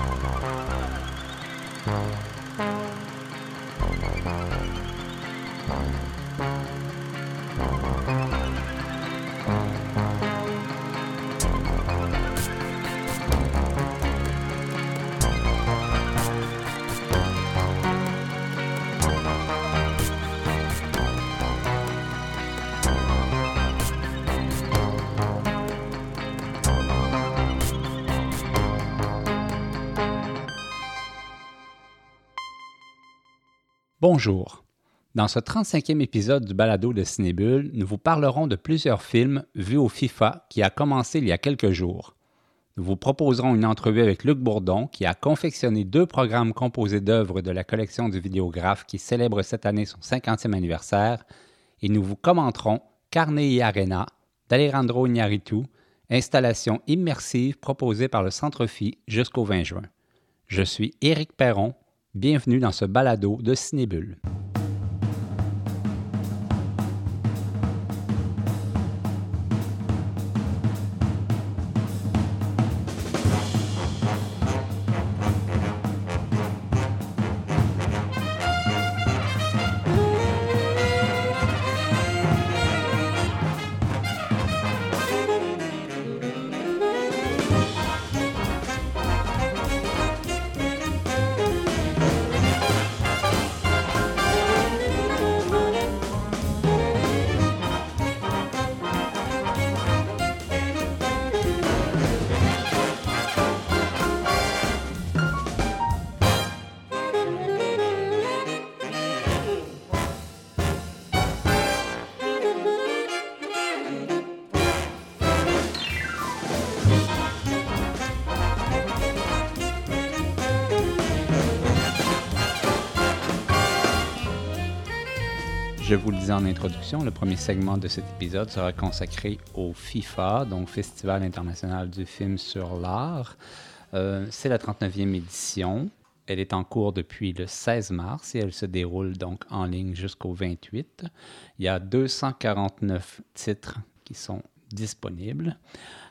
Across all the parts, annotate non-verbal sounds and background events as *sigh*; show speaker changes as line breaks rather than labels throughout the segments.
Oh, no. Bonjour. Dans ce 35e épisode du balado de Cinébule, nous vous parlerons de plusieurs films vus au FIFA qui a commencé il y a quelques jours. Nous vous proposerons une entrevue avec Luc Bourdon qui a confectionné deux programmes composés d'œuvres de la collection du vidéographe qui célèbre cette année son 50e anniversaire et nous vous commenterons Carnet Arena d'Alejandro Iñárritu, installation immersive proposée par le Centre Phi jusqu'au 20 juin. Je suis Éric Perron, Bienvenue dans ce balado de Cinébule. En introduction, le premier segment de cet épisode sera consacré au FIFA, donc Festival international du film sur l'art. Euh, c'est la 39e édition. Elle est en cours depuis le 16 mars et elle se déroule donc en ligne jusqu'au 28. Il y a 249 titres qui sont disponibles.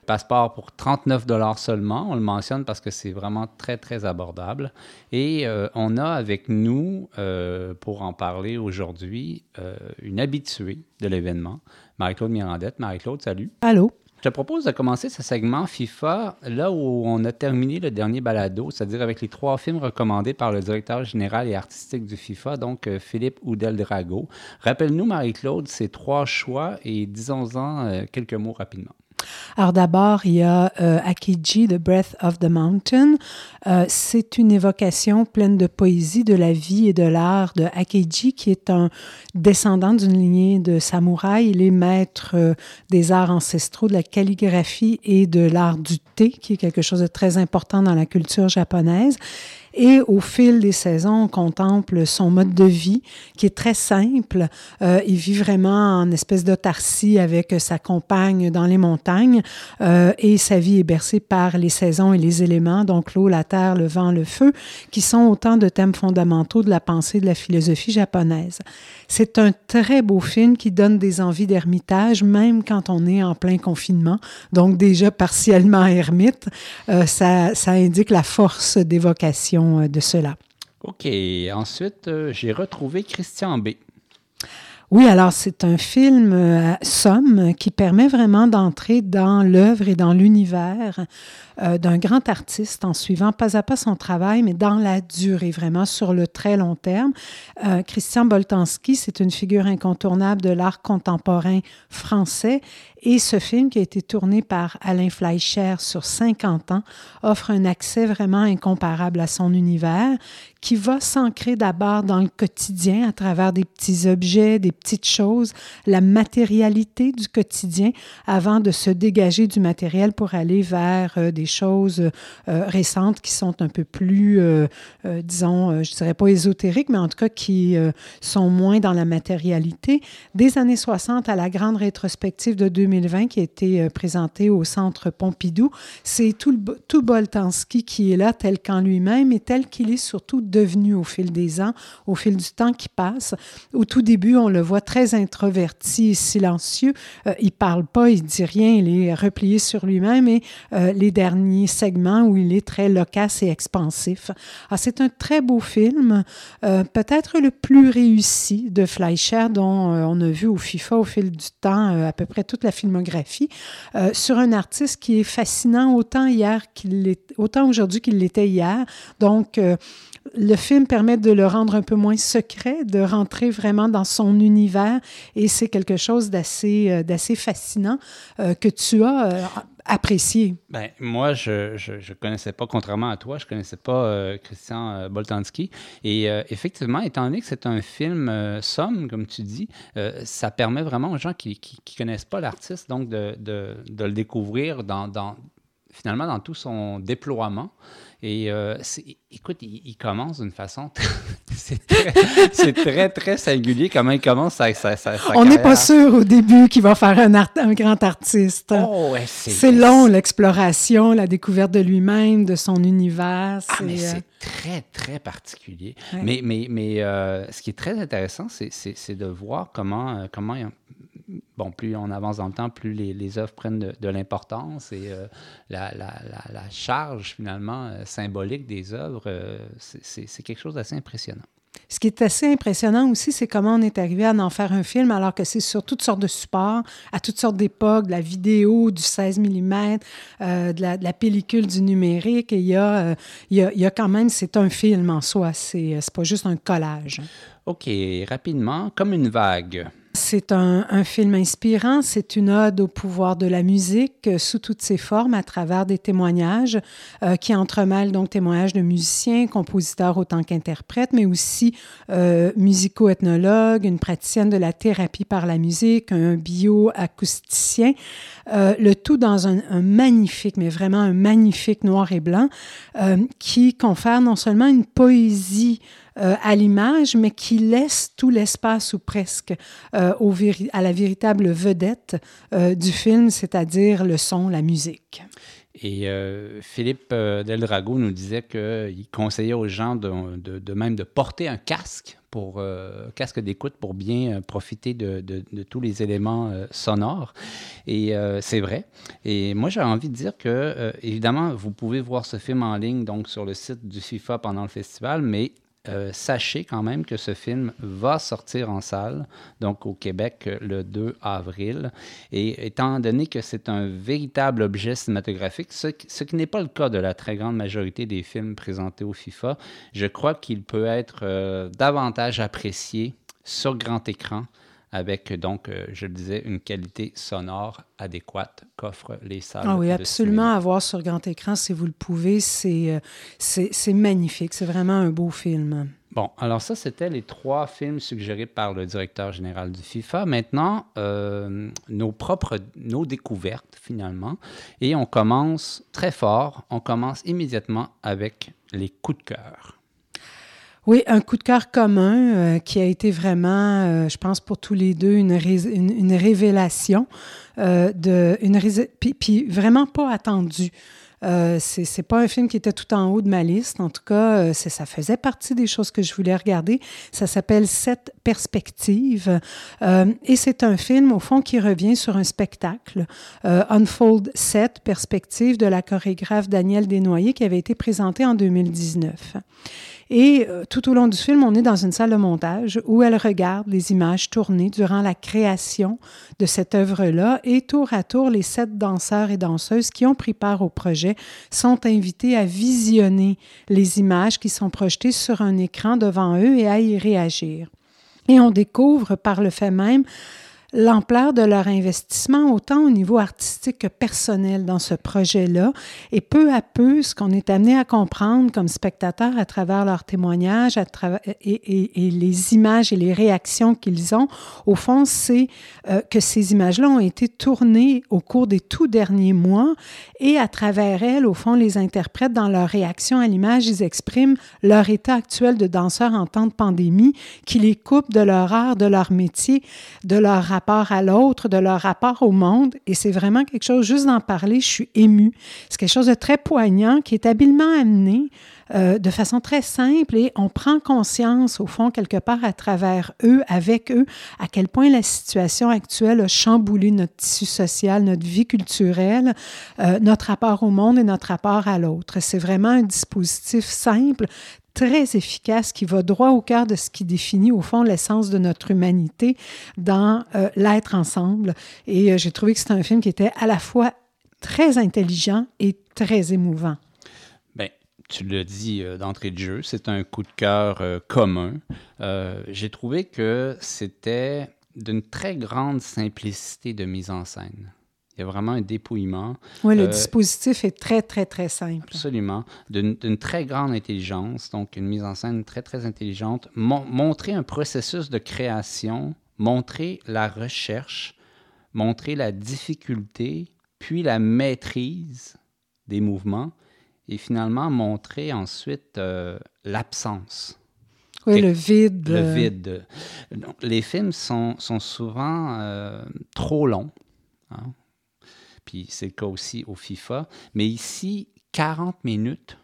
Passeport pour 39 dollars seulement. On le mentionne parce que c'est vraiment très, très abordable. Et euh, on a avec nous, euh, pour en parler aujourd'hui, euh, une habituée de l'événement, Marie-Claude Mirandette. Marie-Claude, salut.
Allô?
Je propose de commencer ce segment FIFA là où on a terminé le dernier balado, c'est-à-dire avec les trois films recommandés par le directeur général et artistique du FIFA, donc Philippe Oudel-Drago. Rappelle-nous, Marie-Claude, ces trois choix et disons-en quelques mots rapidement.
Alors d'abord, il y a euh, The Breath of the Mountain. Euh, c'est une évocation pleine de poésie de la vie et de l'art de Akiji, qui est un descendant d'une lignée de samouraïs. Il est maître euh, des arts ancestraux, de la calligraphie et de l'art du thé, qui est quelque chose de très important dans la culture japonaise. Et au fil des saisons, on contemple son mode de vie qui est très simple. Euh, il vit vraiment en espèce d'autarcie avec sa compagne dans les montagnes euh, et sa vie est bercée par les saisons et les éléments, donc l'eau, la terre, le vent, le feu, qui sont autant de thèmes fondamentaux de la pensée de la philosophie japonaise. C'est un très beau film qui donne des envies d'ermitage, même quand on est en plein confinement, donc déjà partiellement ermite. Euh, ça, ça indique la force d'évocation euh, de cela.
OK. Ensuite, euh, j'ai retrouvé Christian B.
Oui, alors c'est un film euh, somme qui permet vraiment d'entrer dans l'œuvre et dans l'univers euh, d'un grand artiste en suivant pas à pas son travail, mais dans la durée, vraiment sur le très long terme. Euh, Christian Boltanski, c'est une figure incontournable de l'art contemporain français et ce film qui a été tourné par Alain Fleischer sur 50 ans offre un accès vraiment incomparable à son univers qui va s'ancrer d'abord dans le quotidien à travers des petits objets, des petites choses, la matérialité du quotidien avant de se dégager du matériel pour aller vers euh, des choses euh, récentes qui sont un peu plus, euh, disons, je dirais pas ésotériques, mais en tout cas qui sont moins dans la matérialité. Des années 60 à la grande rétrospective de 2020 qui a été présenté au Centre Pompidou. C'est tout, tout Boltanski qui est là tel qu'en lui-même et tel qu'il est surtout devenu au fil des ans, au fil du temps qui passe. Au tout début, on le voit très introverti et silencieux. il parle pas, il dit rien, il est replié sur lui-même et les derniers segments où il est très loquace et expansif. Ah, c'est un très beau film, peut-être le plus réussi de Fleischer, dont euh, on a vu au FIFA au fil du temps euh, à peu près toute la filmographie, euh, sur un artiste qui est fascinant autant hier qu'il autant aujourd'hui qu'il l'était hier. Donc, le film permet de le rendre un peu moins secret, de rentrer vraiment dans son univers et c'est quelque chose d'assez, d'assez fascinant que tu as apprécié?
Ben, moi, je ne connaissais pas, contrairement à toi, je ne connaissais pas euh, Christian euh, Boltanski. Et euh, effectivement, étant donné que c'est un film somme, comme tu dis, ça permet vraiment aux gens qui ne connaissent pas l'artiste donc de, de, de, le découvrir dans, finalement dans tout son déploiement. Et euh, écoute, il, commence d'une façon. *laughs* c'est très, très, singulier comment il commence sa,
On n'est pas sûr au début qu'il va faire un, un grand artiste.
Oh,
c'est long, l'exploration, la découverte de lui-même, de son univers.
Ah, mais c'est euh, très, très particulier. Mais, mais, mais euh, ce qui est très intéressant, c'est de voir comment, comment bon, plus on avance dans le temps, plus les, les œuvres prennent de, l'importance et euh, la, la, la, charge finalement euh, symbolique des œuvres, euh, c'est quelque chose d'assez impressionnant.
Ce qui est assez impressionnant aussi, c'est comment on est arrivé à en faire un film alors que c'est sur toutes sortes de supports, à toutes sortes d'époques, de la vidéo, du 16 mm, de, la, pellicule, du numérique. Et il y a, il y a, il y a quand même, c'est un film en soi, c'est pas juste un collage.
OK, rapidement, comme une vague.
C'est un, film inspirant, c'est une ode au pouvoir de la musique euh, sous toutes ses formes à travers des témoignages euh, qui entremêlent donc témoignages de musiciens, compositeurs autant qu'interprètes, mais aussi euh, musico-ethnologues, une praticienne de la thérapie par la musique, un bioacousticien, le tout dans un, un, magnifique, mais vraiment un magnifique noir et blanc qui confère non seulement une poésie euh, à l'image, mais qui laisse tout l'espace ou presque euh, à la véritable vedette euh, du film, c'est-à-dire le son, la musique.
Et Philippe Deldrago nous disait qu'il conseillait aux gens de, même de porter un casque pour casque d'écoute pour bien profiter de, de, tous les éléments sonores. Et c'est vrai. Et moi, j'ai envie de dire que, évidemment, vous pouvez voir ce film en ligne donc sur le site du FIFA pendant le festival, mais euh, sachez quand même que ce film va sortir en salle, donc au Québec le 2 avril. Et étant donné que c'est un véritable objet cinématographique, ce, qui n'est pas le cas de la très grande majorité des films présentés au FIFA, je crois qu'il peut être euh, davantage apprécié sur grand écran avec donc, euh, je le disais, une qualité sonore adéquate qu'offrent les salles.
Ah oui, absolument à voir sur grand écran si vous le pouvez. Euh, c'est, c'est, magnifique. C'est vraiment un beau film.
Bon, alors ça, c'était les trois films suggérés par le directeur général du FIFA. Maintenant, euh, nos propres, nos découvertes finalement. Et on commence très fort. On commence immédiatement avec les coups de cœur.
Oui, un coup de cœur commun euh, qui a été vraiment, euh, je pense pour tous les deux, une, révélation, euh, de, une puis, vraiment pas attendue. Euh, c'est pas un film qui était tout en haut de ma liste. En tout cas, euh, ça faisait partie des choses que je voulais regarder. Ça s'appelle Sept perspectives. Euh, et c'est un film, au fond, qui revient sur un spectacle, euh, Unfold Sept perspectives de la chorégraphe Danielle Desnoyers, qui avait été présenté en 2019. Et tout au long du film, on est dans une salle de montage où elle regarde les images tournées durant la création de cette œuvre-là. Et tour à tour, les sept danseurs et danseuses qui ont pris part au projet sont invités à visionner les images qui sont projetées sur un écran devant eux et à y réagir. Et on découvre par le fait même l'ampleur de leur investissement, autant au niveau artistique que personnel dans ce projet-là. Et peu à peu, ce qu'on est amené à comprendre comme spectateur à travers leurs témoignages à travers, et, les images et les réactions qu'ils ont, au fond, c'est euh, que ces images-là ont été tournées au cours des tout derniers mois et à travers elles, au fond, les interprètes, dans leur réaction à l'image, ils expriment leur état actuel de danseur en temps de pandémie qui les coupe de leur art, de leur métier, de leur rapport à l'autre, de leur rapport au monde. Et c'est vraiment quelque chose, juste d'en parler, je suis émue. C'est quelque chose de très poignant qui est habilement amené euh, de façon très simple et on prend conscience, au fond, quelque part à travers eux, avec eux, à quel point la situation actuelle a chamboulé notre tissu social, notre vie culturelle, euh, notre rapport au monde et notre rapport à l'autre. C'est vraiment un dispositif simple, très efficace qui va droit au cœur de ce qui définit au fond l'essence de notre humanité dans euh, l'être ensemble. Et j'ai trouvé que c'était un film qui était à la fois très intelligent et très émouvant
tu l'as dit euh, d'entrée de jeu, c'est un coup de cœur euh, commun. Euh, j'ai trouvé que c'était d'une très grande simplicité de mise en scène. Il y a vraiment un dépouillement.
Oui, le dispositif est très, très, très simple.
Absolument. D'une très grande intelligence, donc une mise en scène très, très intelligente. montrer un processus de création, montrer la recherche, montrer la difficulté, puis la maîtrise des mouvements et finalement montrer ensuite euh, l'absence.
Oui, le vide.
Le vide. les films sont, sont souvent euh, trop longs. Hein. Puis c'est le cas aussi au FIFA. Mais ici, 40 minutes,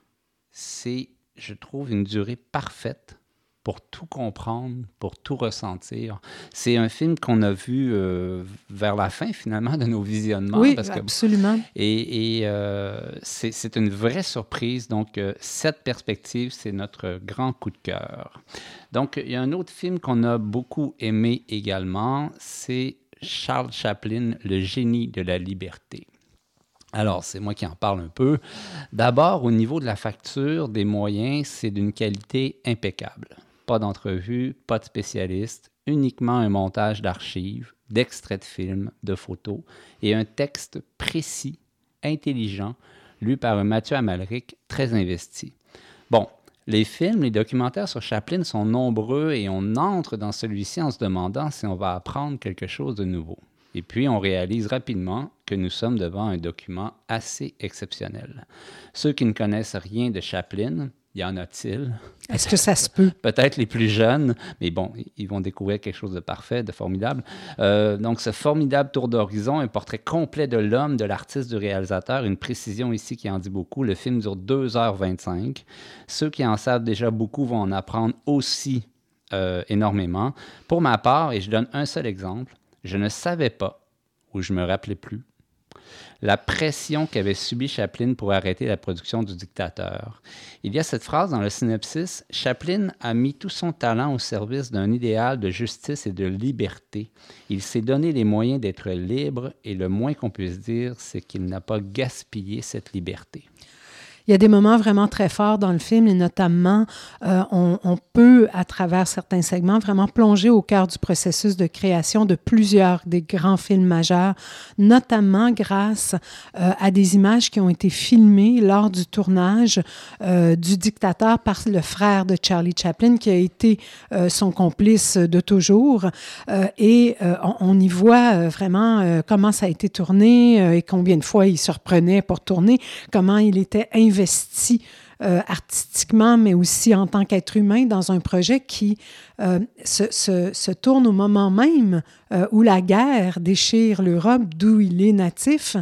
c'est, je trouve, une durée parfaite pour tout comprendre, pour tout ressentir. C'est un film qu'on a vu euh, vers la fin, finalement, de nos visionnements.
Oui, absolument.
Et, et euh, c'est une vraie surprise. Donc, euh, cette perspective, c'est notre grand coup de cœur. Donc, il y a un autre film qu'on a beaucoup aimé également, c'est Charles Chaplin, Le génie de la liberté. Alors, c'est moi qui en parle un peu. D'abord, au niveau de la facture des moyens, c'est d'une qualité impeccable pas d'entrevue, pas de spécialiste, uniquement un montage d'archives, d'extraits de films, de photos et un texte précis, intelligent, lu par un Mathieu Amalric très investi. Bon, les films, les documentaires sur Chaplin sont nombreux et on entre dans celui-ci en se demandant si on va apprendre quelque chose de nouveau. Et puis, on réalise rapidement que nous sommes devant un document assez exceptionnel. Ceux qui ne connaissent rien de Chaplin y en a-t-il?
Est-ce que ça se peut? *laughs*
Peut-être les plus jeunes, mais bon, ils vont découvrir quelque chose de parfait, de formidable. Euh, donc, ce formidable tour d'horizon, un portrait complet de l'homme, de l'artiste, du réalisateur, une précision ici qui en dit beaucoup. Le film dure 2h25. Ceux qui en savent déjà beaucoup vont en apprendre aussi euh, énormément. Pour ma part, et je donne un seul exemple, je ne savais pas, ou je me rappelais plus, la pression qu'avait subie Chaplin pour arrêter la production du dictateur. Il y a cette phrase dans le synopsis Chaplin a mis tout son talent au service d'un idéal de justice et de liberté. Il s'est donné les moyens d'être libre et le moins qu'on puisse dire, c'est qu'il n'a pas gaspillé cette liberté.
Il y a des moments vraiment très forts dans le film et notamment, euh, on, peut, à travers certains segments, vraiment plonger au cœur du processus de création de plusieurs des grands films majeurs, notamment grâce euh, à des images qui ont été filmées lors du tournage euh, du dictateur par le frère de Charlie Chaplin, qui a été son complice de toujours. Et on, on, y voit vraiment comment ça a été tourné et combien de fois il se reprenait pour tourner, comment il était investi investi euh, artistiquement, mais aussi en tant qu'être humain dans un projet qui euh, se, se, se, tourne au moment même euh, où la guerre déchire l'Europe, d'où il est natif.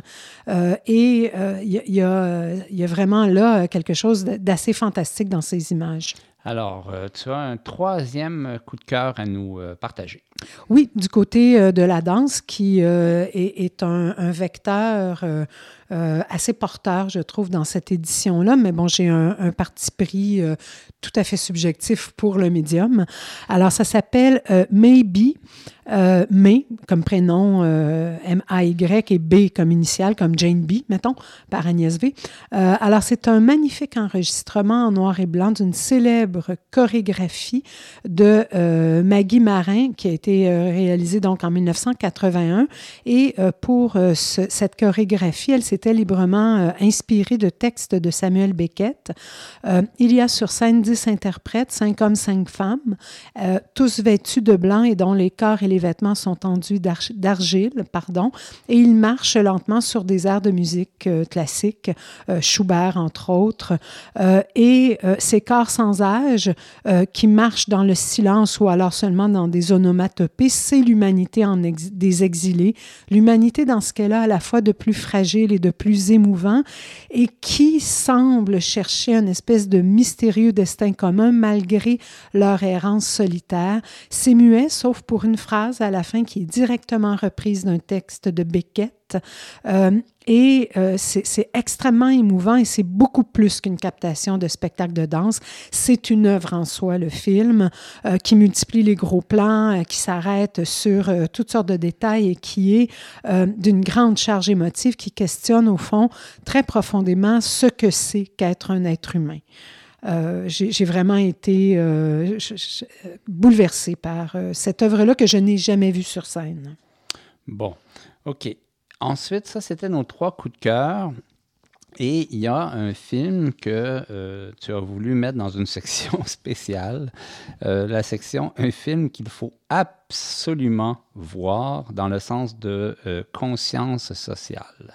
Et il y, y, a vraiment là quelque chose d'assez fantastique dans ces images.
Alors, tu as un troisième coup de cœur à nous partager.
Oui, du côté de la danse, qui est, est un, un, vecteur euh, assez porteur, je trouve, dans cette édition-là. Mais bon, j'ai un, parti pris euh, tout à fait subjectif pour le médium. Alors, ça s'appelle euh, Maybe. Euh, May comme prénom M-A-Y et B comme initiale, comme Jane B, mettons, par Agnès V. Alors, c'est un magnifique enregistrement en noir et blanc d'une célèbre chorégraphie de Maggie Marin qui a été réalisée donc en 1981. Et pour ce, cette chorégraphie, elle s'était librement inspirée de textes de Samuel Beckett. il y a sur scène dix interprètes, cinq hommes, cinq femmes, tous vêtus de blanc et dont les corps et les vêtements sont tendus d'argile, pardon, et ils marchent lentement sur des airs de musique euh, classique, euh, Schubert entre autres, euh, et euh, ces corps sans âge euh, qui marchent dans le silence ou alors seulement dans des onomatopées c'est l'humanité en des exilés, l'humanité dans ce qu'elle a à la fois de plus fragile et de plus émouvant, et qui semble chercher une espèce de mystérieux destin commun malgré leur errance solitaire. C'est muet, sauf pour une phrase à la fin qui est directement reprise d'un texte de Beckett euh, et euh, c'est extrêmement émouvant et c'est beaucoup plus qu'une captation de spectacle de danse. C'est une œuvre en soi, le film, euh, qui multiplie les gros plans, qui s'arrête sur toutes sortes de détails et qui est d'une grande charge émotive qui questionne au fond très profondément ce que c'est qu'être un être humain. j'ai vraiment été bouleversée par cette œuvre-là que je n'ai jamais vue sur scène.
Bon, OK. Ensuite, ça, c'était nos trois coups de cœur. Et il y a un film que euh, tu as voulu mettre dans une *laughs* section spéciale, euh, la section Un film qu'il faut absolument voir dans le sens de euh, conscience sociale.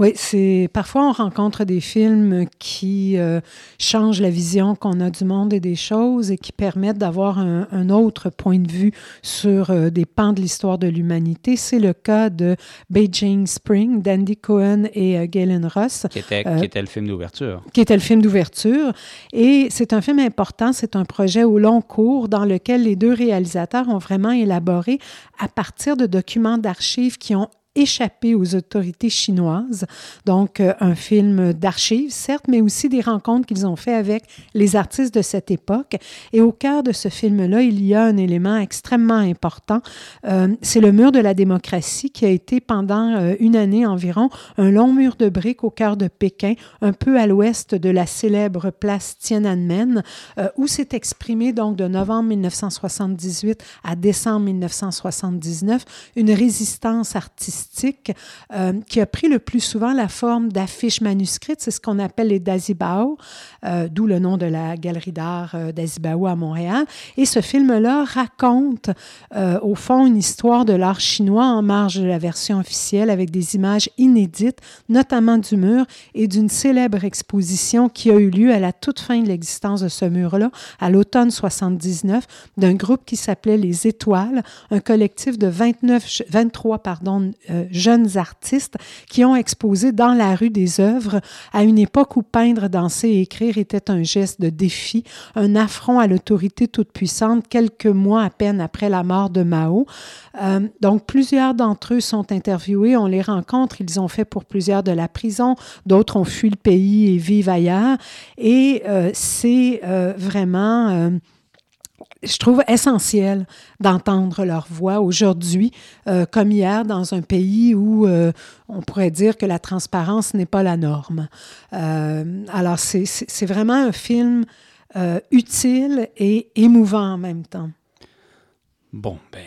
Oui, c'est parfois on rencontre des films qui euh, changent la vision qu'on a du monde et des choses et qui permettent d'avoir un, autre point de vue sur euh, des pans de l'histoire de l'humanité. C'est le cas de Beijing Spring d'Andy Cohen et euh, Galen Ross.
Qui était, qui était le film d'ouverture.
Qui était le film d'ouverture. Et c'est un film important, c'est un projet au long cours dans lequel les deux réalisateurs ont vraiment élaboré à partir de documents d'archives qui ont échappé aux autorités chinoises. Donc, euh, un film d'archives, certes, mais aussi des rencontres qu'ils ont fait avec les artistes de cette époque. Et au cœur de ce film-là, il y a un élément extrêmement important. Euh, c'est le mur de la démocratie qui a été pendant euh, une année environ un long mur de briques au cœur de Pékin, un peu à l'ouest de la célèbre place Tiananmen, où s'est exprimé donc de novembre 1978 à décembre 1979 une résistance artistique euh, qui a pris le plus souvent la forme d'affiches manuscrites. C'est ce qu'on appelle les Dazibao, euh, d'où le nom de la galerie d'art euh, Dazibao à Montréal. Et ce film-là raconte, au fond, une histoire de l'art chinois en marge de la version officielle avec des images inédites, notamment du mur et d'une célèbre exposition qui a eu lieu à la toute fin de l'existence de ce mur-là, à l'automne 79, d'un groupe qui s'appelait Les Étoiles, un collectif de 29, 23 pardon, euh, jeunes artistes qui ont exposé dans la rue des œuvres à une époque où peindre, danser et écrire était un geste de défi, un affront à l'autorité toute puissante quelques mois à peine après la mort de Mao. Euh, donc plusieurs d'entre eux sont interviewés, on les rencontre, ils ont fait pour plusieurs de la prison, d'autres ont fui le pays et vivent ailleurs. Et euh, c'est vraiment je trouve essentiel d'entendre leur voix aujourd'hui, euh, comme hier, dans un pays où euh, on pourrait dire que la transparence n'est pas la norme. Euh, alors, c'est vraiment un film utile et émouvant en même temps.
Bon, ben,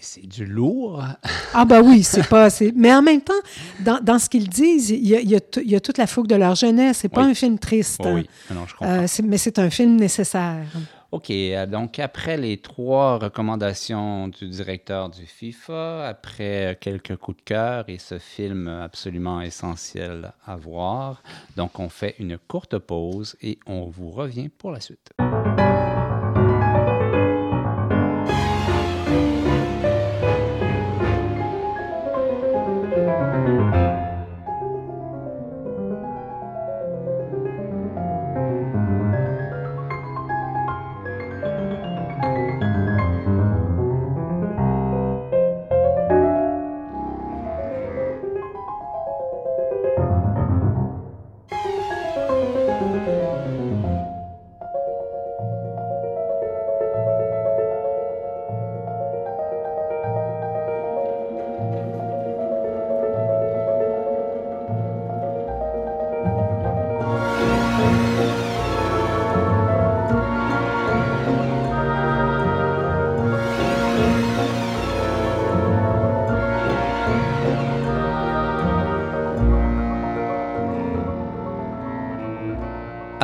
c'est du lourd.
ah, ben oui, c'est pas. Mais en même temps, dans, dans ce qu'ils disent, il y, a, il, y a toute la fougue de leur jeunesse. C'est pas un film triste.
oui, non, je comprends.
mais c'est un film nécessaire.
OK, euh, donc après les trois recommandations du directeur du FIFA, après quelques coups de cœur et ce film absolument essentiel à voir, donc on fait une courte pause et on vous revient pour la suite.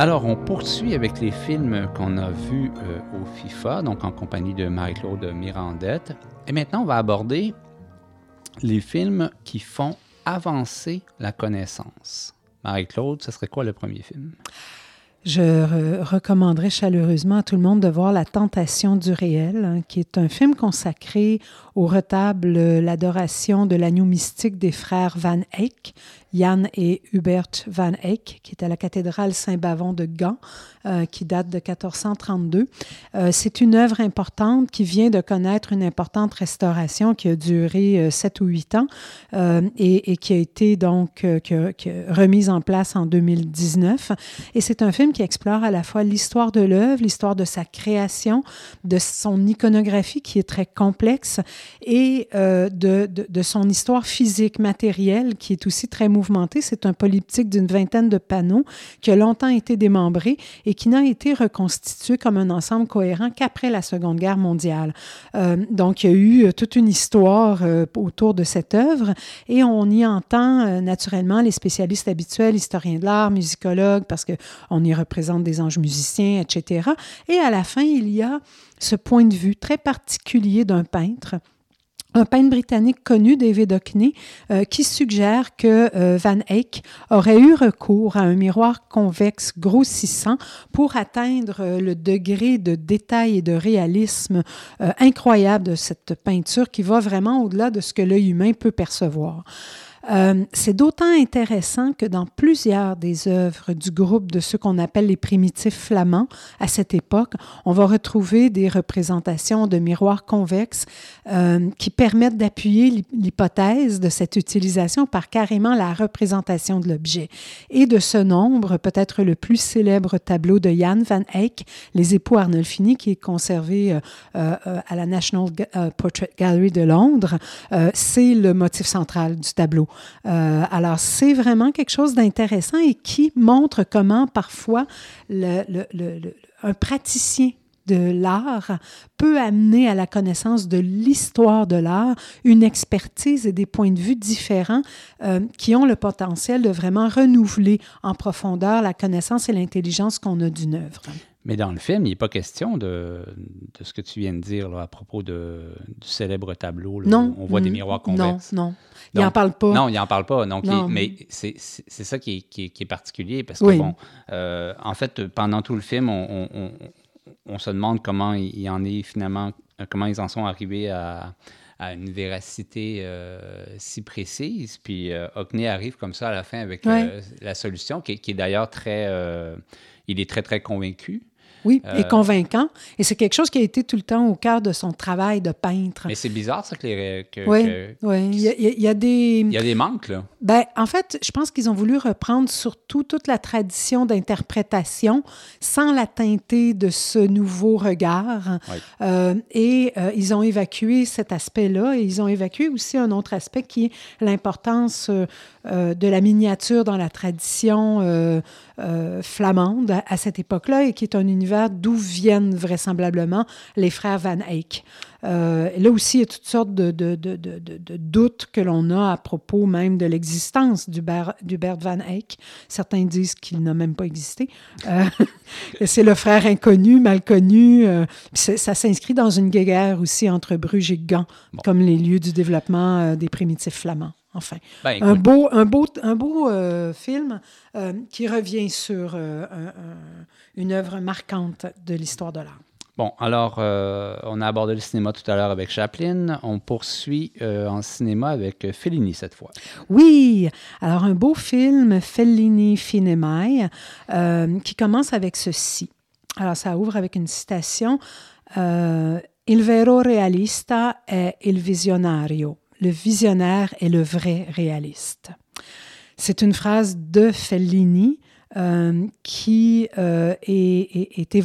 Alors, on poursuit avec les films qu'on a vus euh, au FIFA, donc en compagnie de Marie-Claude Mirandette. Et maintenant, on va aborder les films qui font avancer la connaissance. Marie-Claude, ce serait quoi le premier film?
Je recommanderais chaleureusement à tout le monde de voir La Tentation du réel, hein, qui est un film consacré au retable L'adoration de l'agneau mystique des frères Van Eyck, Jan et Hubert Van Eyck, qui est à la cathédrale Saint-Bavon de Gand, euh, qui date de 1432. Euh, c'est une œuvre importante qui vient de connaître une importante restauration qui a duré 7 euh, ou 8 ans et, qui a été donc remise en place en 2019. Et c'est un film qui explore à la fois l'histoire de l'œuvre, l'histoire de sa création, de son iconographie qui est très complexe et de, de, de, son histoire physique, matérielle, qui est aussi très mouvementée. C'est un polyptyque d'une vingtaine de panneaux qui a longtemps été démembré et qui n'a été reconstitué comme un ensemble cohérent qu'après la Seconde Guerre mondiale. Euh, donc, il y a eu euh, toute une histoire euh, autour de cette œuvre et on y entend naturellement les spécialistes habituels, historiens de l'art, musicologues, parce qu'on y représente des anges musiciens, etc. Et à la fin, il y a ce point de vue très particulier d'un peintre un peintre britannique connu, David Hockney, euh, qui suggère que euh, Van Eyck aurait eu recours à un miroir convexe grossissant pour atteindre euh, le degré de détail et de réalisme incroyable de cette peinture qui va vraiment au-delà de ce que l'œil humain peut percevoir. Euh, c'est d'autant intéressant que dans plusieurs des œuvres du groupe de ceux qu'on appelle les primitifs flamands à cette époque, on va retrouver des représentations de miroirs convexes euh, qui permettent d'appuyer l'hypothèse de cette utilisation par carrément la représentation de l'objet. Et de ce nombre, peut-être le plus célèbre tableau de Jan van Eyck, Les époux Arnolfini, qui est conservé euh, à la National Portrait Gallery de Londres, c'est le motif central du tableau. Euh, alors, c'est vraiment quelque chose d'intéressant et qui montre comment parfois un praticien de l'art peut amener à la connaissance de l'histoire de l'art une expertise et des points de vue différents euh, qui ont le potentiel de vraiment renouveler en profondeur la connaissance et l'intelligence qu'on a d'une œuvre.
Mais dans le film, il n'est pas question de, de, ce que tu viens de dire à propos de, du célèbre tableau.
Non.
On voit des miroirs convexes.
Non, non. il n'en parle pas.
Non, il n'en parle pas. Donc, mais c'est ça qui est, qui, est, particulier parce que, bon, euh, en fait, pendant tout le film, on, on, on, se demande comment il en est finalement, comment ils en sont arrivés à, à une véracité euh, si précise. Puis euh, Hockney arrive comme ça à la fin avec euh, la solution, qui, qui est d'ailleurs très... il est très, très convaincu.
Oui, et euh, convaincant. Et c'est quelque chose qui a été tout le temps au cœur de son travail de peintre.
Mais c'est bizarre, ça, que les.
oui, oui. Il y, a, des.
Il y a des manques, là.
Ben, en fait, je pense qu'ils ont voulu reprendre surtout toute la tradition d'interprétation sans la teinter de ce nouveau regard. Euh, et euh, ils ont évacué cet aspect-là et ils ont évacué aussi un autre aspect qui est l'importance de la miniature dans la tradition euh, flamande à, cette époque-là et qui est un univers d'où viennent vraisemblablement les frères Van Eyck. Euh, là aussi, il y a toutes sortes de, de, de, de doutes que l'on a à propos même de l'existence d'Hubert Van Eyck. Certains disent qu'il n'a même pas existé. Euh, *laughs* c'est le frère inconnu, mal connu. ça s'inscrit dans une guerre aussi entre Bruges et Gand, comme les lieux du développement des primitifs flamands. Enfin, ben, un beau, un beau, un beau euh, film euh, qui revient sur euh, une œuvre marquante de l'histoire de l'art.
Bon, alors, on a abordé le cinéma tout à l'heure avec Chaplin. On poursuit en cinéma avec Fellini cette fois.
Oui, alors un beau film, Fellini Finemai, qui commence avec ceci. Alors, ça ouvre avec une citation. Il vero realista è il visionario le visionnaire est le vrai réaliste. C'est une phrase de Fellini euh, qui euh, est, est,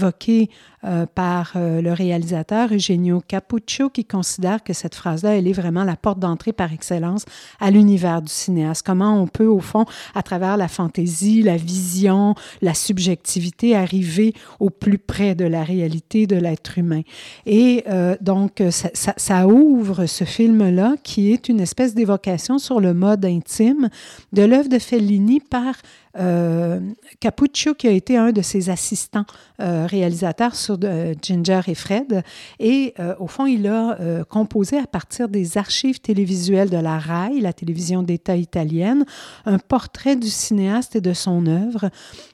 euh, par le réalisateur Eugenio Capuccio, qui considère que cette phrase-là, elle est vraiment la porte d'entrée par excellence à l'univers du cinéaste. Comment on peut, au fond, à travers la fantaisie, la vision, la subjectivité, arriver au plus près de la réalité de l'être humain. Et donc, ça, ça, ouvre ce film-là, qui est une espèce d'évocation sur le mode intime de l'œuvre de Fellini par euh, Capuccio, qui a été un de ses assistants réalisateurs sur Ginger et Fred, et au fond, il a composé à partir des archives télévisuelles de la RAI, la télévision d'État italienne, un portrait du cinéaste et de son œuvre,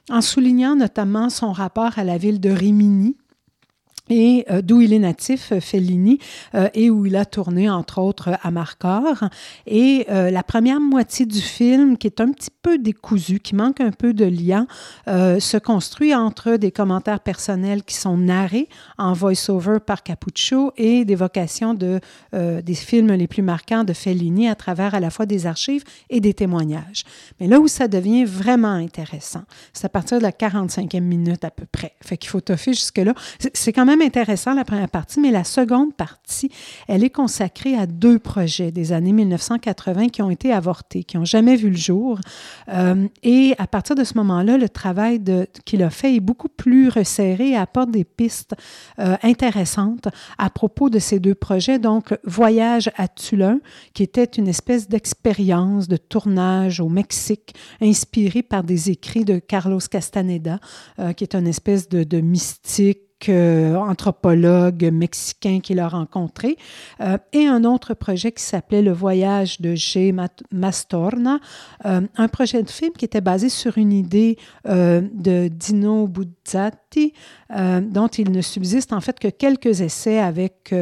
en soulignant notamment son rapport à la ville de Rimini, et euh, d'où il est natif, euh, Fellini, euh, et où il a tourné, entre autres, à Marcor. Et la première moitié du film, qui est un petit peu décousu, qui manque un peu de lien, se construit entre des commentaires personnels qui sont narrés en voice-over par Capuccio et des vocations de, des films les plus marquants de Fellini à travers à la fois des archives et des témoignages. Mais là où ça devient vraiment intéressant, c'est à partir de la 45e minute à peu près. Fait qu'il faut toffer jusque-là. C'est quand même intéressant, la première partie, mais la seconde partie, elle est consacrée à deux projets des années 1980 qui ont été avortés, qui n'ont jamais vu le jour. Euh, et à partir de ce moment-là, le travail qu'il a fait est beaucoup plus resserré et apporte des pistes euh, intéressantes à propos de ces deux projets. Donc, Voyage à Tulun, qui était une espèce d'expérience de tournage au Mexique, inspiré par des écrits de Carlos Castaneda, euh, qui est une espèce de mystique anthropologue mexicain qu'il a rencontré, euh, et un autre projet qui s'appelait Le voyage de G. Mastorna, euh, un projet de film qui était basé sur une idée euh, de Dino Buzzati, dont il ne subsiste en fait que quelques essais avec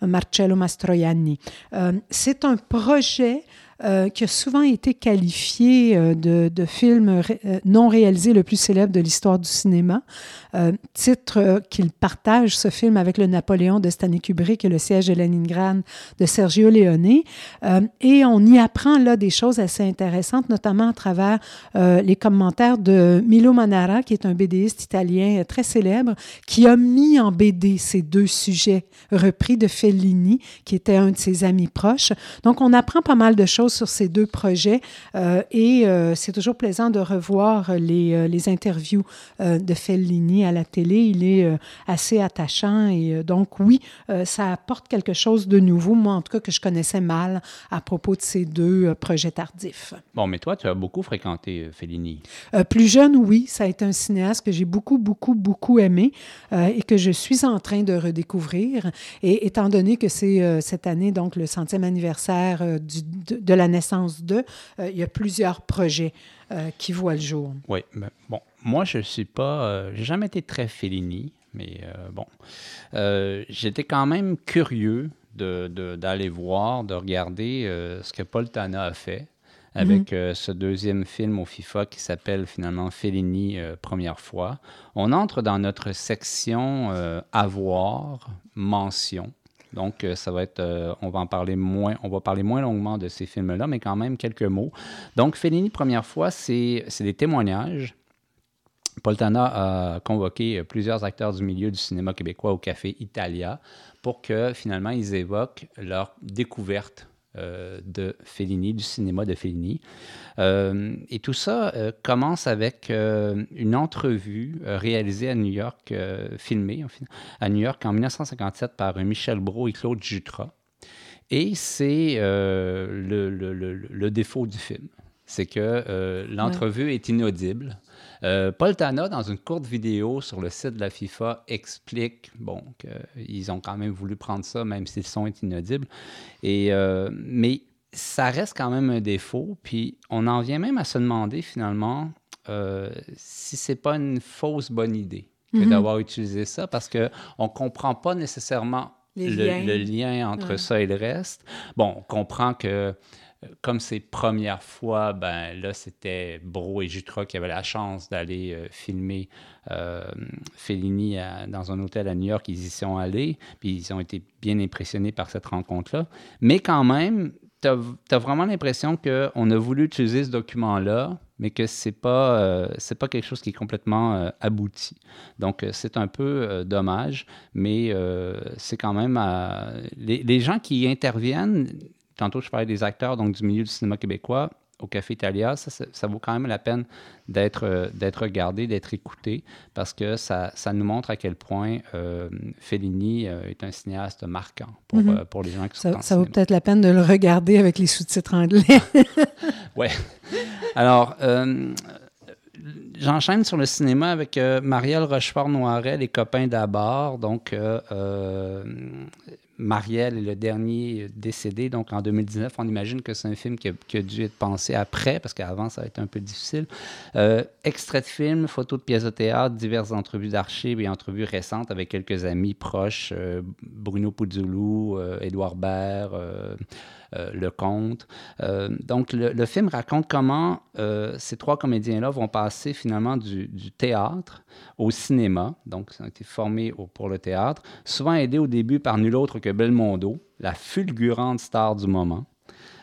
Marcello Mastroianni. C'est un projet euh, qui a souvent été qualifié euh, de, film euh, non réalisé le plus célèbre de l'histoire du cinéma. titre qu'il partage, ce film, avec le Napoléon de Stanley Kubrick et le siège de Leningrad de Sergio Leone. et on y apprend là des choses assez intéressantes, notamment à travers les commentaires de Milo Manara, qui est un BDiste italien très célèbre, qui a mis en BD ces deux sujets repris de Fellini, qui était un de ses amis proches. Donc, on apprend pas mal de choses sur ces deux projets euh, et euh, c'est toujours plaisant de revoir les, euh, les interviews de Fellini à la télé. Il est assez attachant et donc oui, ça apporte quelque chose de nouveau, moi en tout cas que je connaissais mal à propos de ces deux projets tardifs.
Bon, mais toi, tu as beaucoup fréquenté Fellini.
plus jeune, oui, ça a été un cinéaste que j'ai beaucoup, beaucoup, beaucoup aimé et que je suis en train de redécouvrir. Et étant donné que c'est cette année, donc le centième anniversaire du, de, la naissance de, euh, il y a plusieurs projets euh, qui voient le jour.
Oui, mais bon, moi, je ne suis pas, euh, j'ai jamais été très Fellini, mais bon, j'étais quand même curieux d'aller de, voir, de regarder ce que Paul Tana a fait avec mhm. ce deuxième film au FIFA qui s'appelle finalement Fellini première fois. On entre dans notre section avoir, mention. Donc, euh, ça va être, euh, on va en parler moins, on va parler moins longuement de ces films-là, mais quand même quelques mots. Donc, Fellini, première fois, c'est des témoignages. Paul Tana a convoqué plusieurs acteurs du milieu du cinéma québécois au Café Italia pour que finalement ils évoquent leur découverte euh, de Fellini, du cinéma de Fellini. Euh, et tout ça euh, commence avec une entrevue réalisée à New York, filmée à New York en 1957 par Michel Brault et Claude Jutras. Et c'est le, défaut du film. C'est que l'entrevue est inaudible. Euh, Paul Tana, dans une courte vidéo sur le site de la FIFA, explique bon, qu'ils ont quand même voulu prendre ça, même si le son est inaudible. Et, euh, mais ça reste quand même un défaut. Puis on en vient même à se demander finalement euh, si c'est pas une fausse bonne idée mhm. d'avoir utilisé ça, parce qu'on ne comprend pas nécessairement le, lien entre ça et le reste. Bon, on comprend que comme c'est première fois, ben là, c'était Bro et Jutra qui avaient la chance d'aller euh, filmer euh, Fellini dans un hôtel à New York. Ils y sont allés, puis ils ont été bien impressionnés par cette rencontre-là. Mais quand même, tu as, vraiment l'impression qu'on a voulu utiliser ce document-là, mais que ce n'est pas, euh, pas quelque chose qui est complètement abouti. Donc, c'est un peu dommage, mais c'est quand même... Les, les, gens qui interviennent Tantôt, je parlais des acteurs donc, du milieu du cinéma québécois au Café Italia. Ça, ça vaut quand même la peine d'être, euh, d'être regardé, d'être écouté, parce que ça, ça nous montre à quel point euh, Fellini euh, est un cinéaste marquant pour, mm-hmm. pour les gens qui
ça,
sont
Ça vaut peut-être la peine de le regarder avec les sous-titres anglais. *laughs* *laughs*
oui. Alors, j'enchaîne sur le cinéma avec Marielle Rochefort-Noiret, Les copains d'abord. Donc, Marielle est le dernier décédé, donc en 2019. On imagine que c'est un film qui a, dû être pensé après, parce qu'avant, ça a été un peu difficile. Euh, extrait de film, photos de pièces de théâtre, diverses entrevues d'archives et entrevues récentes avec quelques amis proches, euh, Bruno Puzzoulou, euh, Édouard Baird, euh, le conte. Euh, donc, le, film raconte comment euh, ces trois comédiens-là vont passer finalement du, théâtre au cinéma. Donc, ils ont été formés pour le théâtre, souvent aidés au début par nul autre que Belmondo, la fulgurante star du moment.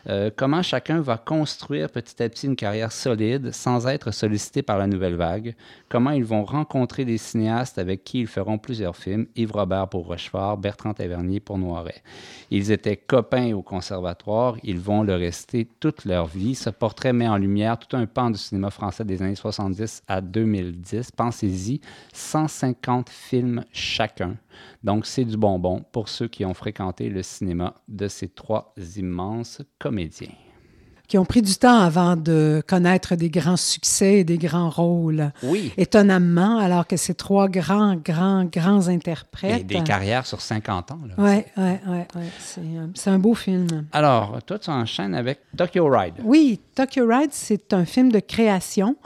Euh, comment chacun va construire petit à petit une carrière solide sans être sollicité par la nouvelle vague, comment ils vont rencontrer des cinéastes avec qui ils feront plusieurs films, Yves Robert pour Rochefort, Bertrand Tavernier pour Noiret. Ils étaient copains au conservatoire, ils vont le rester toute leur vie. Ce portrait met en lumière tout un pan du cinéma français des années 70 à 2010. Pensez-y, 150 films chacun donc, c'est du bonbon pour ceux qui ont fréquenté le cinéma de ces trois immenses comédiens.
Qui ont pris du temps avant de connaître des grands succès et des grands rôles.
Oui.
Étonnamment, alors que ces trois grands, grands, grands interprètes.
Et des carrières sur 50 ans.
Oui, oui, oui. C'est un beau film.
Alors, toi, tu enchaînes avec Tokyo Ride.
Oui, Tokyo Ride, c'est un film de création.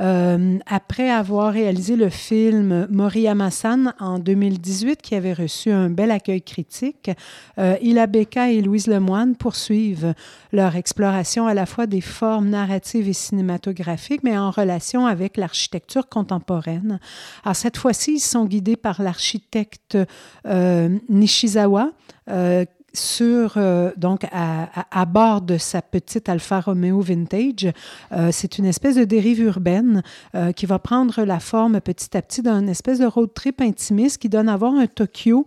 Euh, après avoir réalisé le film Moriyama-san en 2018, qui avait reçu un bel accueil critique, euh, Ila Becca et Louise Lemoine poursuivent leur exploration à la fois des formes narratives et cinématographiques, mais en relation avec l'architecture contemporaine. Alors cette fois-ci, ils sont guidés par l'architecte euh, Nishizawa, euh, sur, euh, donc à, bord de sa petite Alfa Romeo Vintage. Euh, c'est une espèce de dérive urbaine euh, qui va prendre la forme petit à petit d'un espèce de road trip intimiste qui donne à voir un Tokyo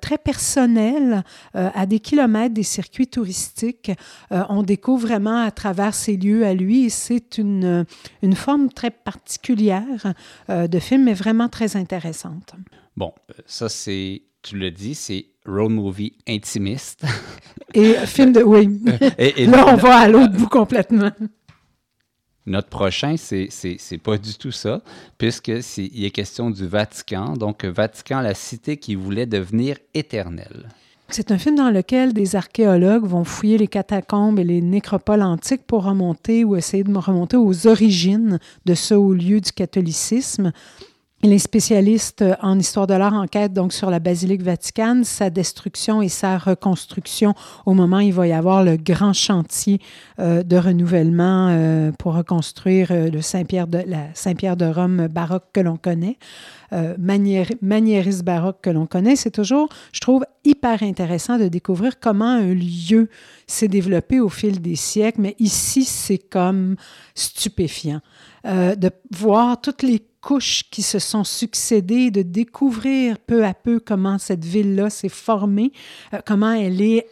très personnel à des kilomètres des circuits touristiques. on découvre vraiment à travers ces lieux à lui et c'est une, une forme très particulière de film, mais vraiment très intéressante.
Bon, ça c'est, tu le dis, c'est road movie intimiste. *laughs*
Et film de. Oui. *laughs* Et, Là, on va à l'autre bout complètement.
Notre prochain, c'est pas du tout ça, puisqu'il est question du Vatican. Donc, Vatican, la cité qui voulait devenir éternelle.
C'est un film dans lequel des archéologues vont fouiller les catacombes et les nécropoles antiques pour remonter ou essayer de remonter aux origines de ce haut lieu du catholicisme. Les spécialistes en histoire de l'art enquêtent donc sur la basilique vaticane, sa destruction et sa reconstruction au moment où il va y avoir le grand chantier euh, de renouvellement euh, pour reconstruire euh, le Saint-Pierre de, Rome baroque que l'on connaît, maniériste baroque que l'on connaît. C'est toujours, je trouve, hyper intéressant de découvrir comment un lieu s'est développé au fil des siècles, mais ici, c'est comme stupéfiant. de voir toutes les couches qui se sont succédées, de découvrir peu à peu comment cette ville-là s'est formée, euh, comment elle est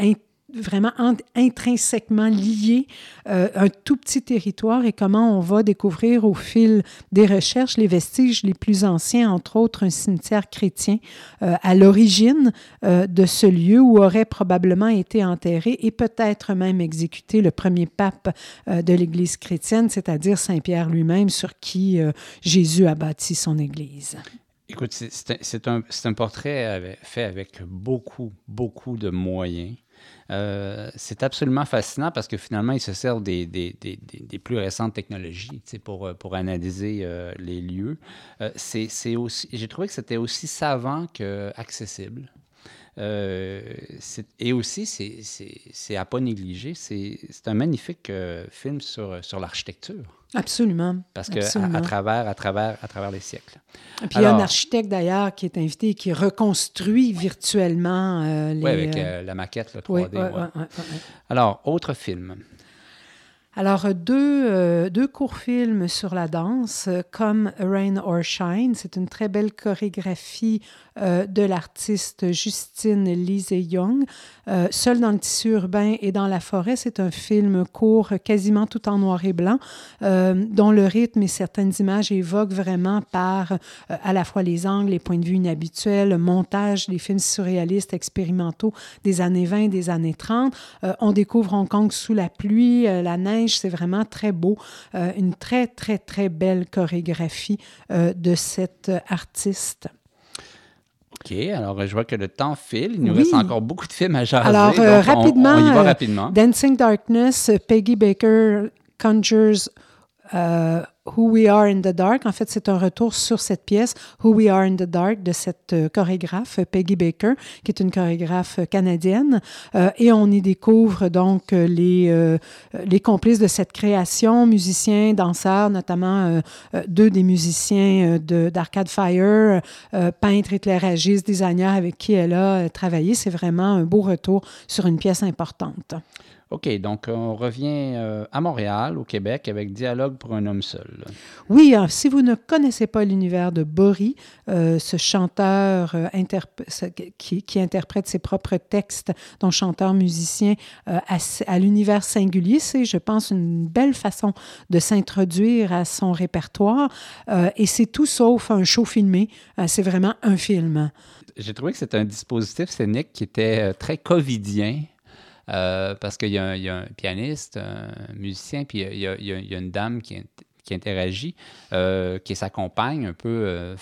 vraiment intrinsèquement lié euh, un tout petit territoire et comment on va découvrir au fil des recherches les vestiges les plus anciens, entre autres un cimetière chrétien euh, à l'origine euh, de ce lieu où aurait probablement été enterré et peut-être même exécuté le premier pape de l'Église chrétienne, c'est-à-dire Saint Pierre lui-même sur qui Jésus a bâti son Église.
Écoute, c'est un, un, portrait fait avec beaucoup, beaucoup de moyens. Euh, c'est absolument fascinant parce que finalement, ils se servent des, plus récentes technologies pour, euh, pour analyser euh, les lieux. c'est aussi, J'ai trouvé que c'était aussi savant qu'accessible. Euh, et aussi, c'est à pas négliger, c'est un magnifique film sur, sur l'architecture.
Absolument.
Parce que À, travers, à, travers, à travers les siècles.
Et puis il y a un architecte d'ailleurs qui est invité et qui reconstruit virtuellement euh, les.
Oui, avec euh, la maquette, le 3D. Alors, autre film.
Alors, deux, euh, deux courts-films sur la danse, comme Rain or Shine. C'est une très belle chorégraphie euh, de l'artiste Justine Lise Young. Euh, Seul dans le tissu urbain et dans la forêt, c'est un film court, quasiment tout en noir et blanc, dont le rythme et certaines images évoquent vraiment par à la fois les angles, les points de vue inhabituels, le montage des films surréalistes expérimentaux des années 20 des années 30. on découvre Hong Kong sous la pluie, la neige, c'est vraiment très beau. une très, très, très belle chorégraphie de cette artiste.
OK, alors je vois que le temps file. Il nous reste encore beaucoup de films à jaser.
Alors, rapidement,
on, y va rapidement.
Dancing Darkness, Peggy Baker conjures euh, Who We Are in the Dark. En fait, c'est un retour sur cette pièce, Who We Are in the Dark, de cette euh, chorégraphe, Peggy Baker, qui est une chorégraphe canadienne. Euh, et on y découvre donc les, les complices de cette création, musiciens, danseurs, notamment deux des musiciens d'Arcade Fire, peintres, éclairagistes, designers avec qui elle a travaillé. C'est vraiment un beau retour sur une pièce importante.
OK, donc on revient euh, à Montréal, au Québec, avec Dialogue pour un homme seul.
Oui, hein, si vous ne connaissez pas l'univers de Bory, euh, ce chanteur euh, qui, interprète ses propres textes, donc chanteur-musicien, à, à l'univers singulier, c'est, je pense, une belle façon de s'introduire à son répertoire. et c'est tout sauf un show filmé, c'est vraiment un film.
J'ai trouvé que c'était un dispositif scénique qui était très covidien. Euh, parce qu'il y, a un pianiste, un musicien, puis il y a, une dame qui, qui interagit, euh, qui s'accompagne un peu. Euh,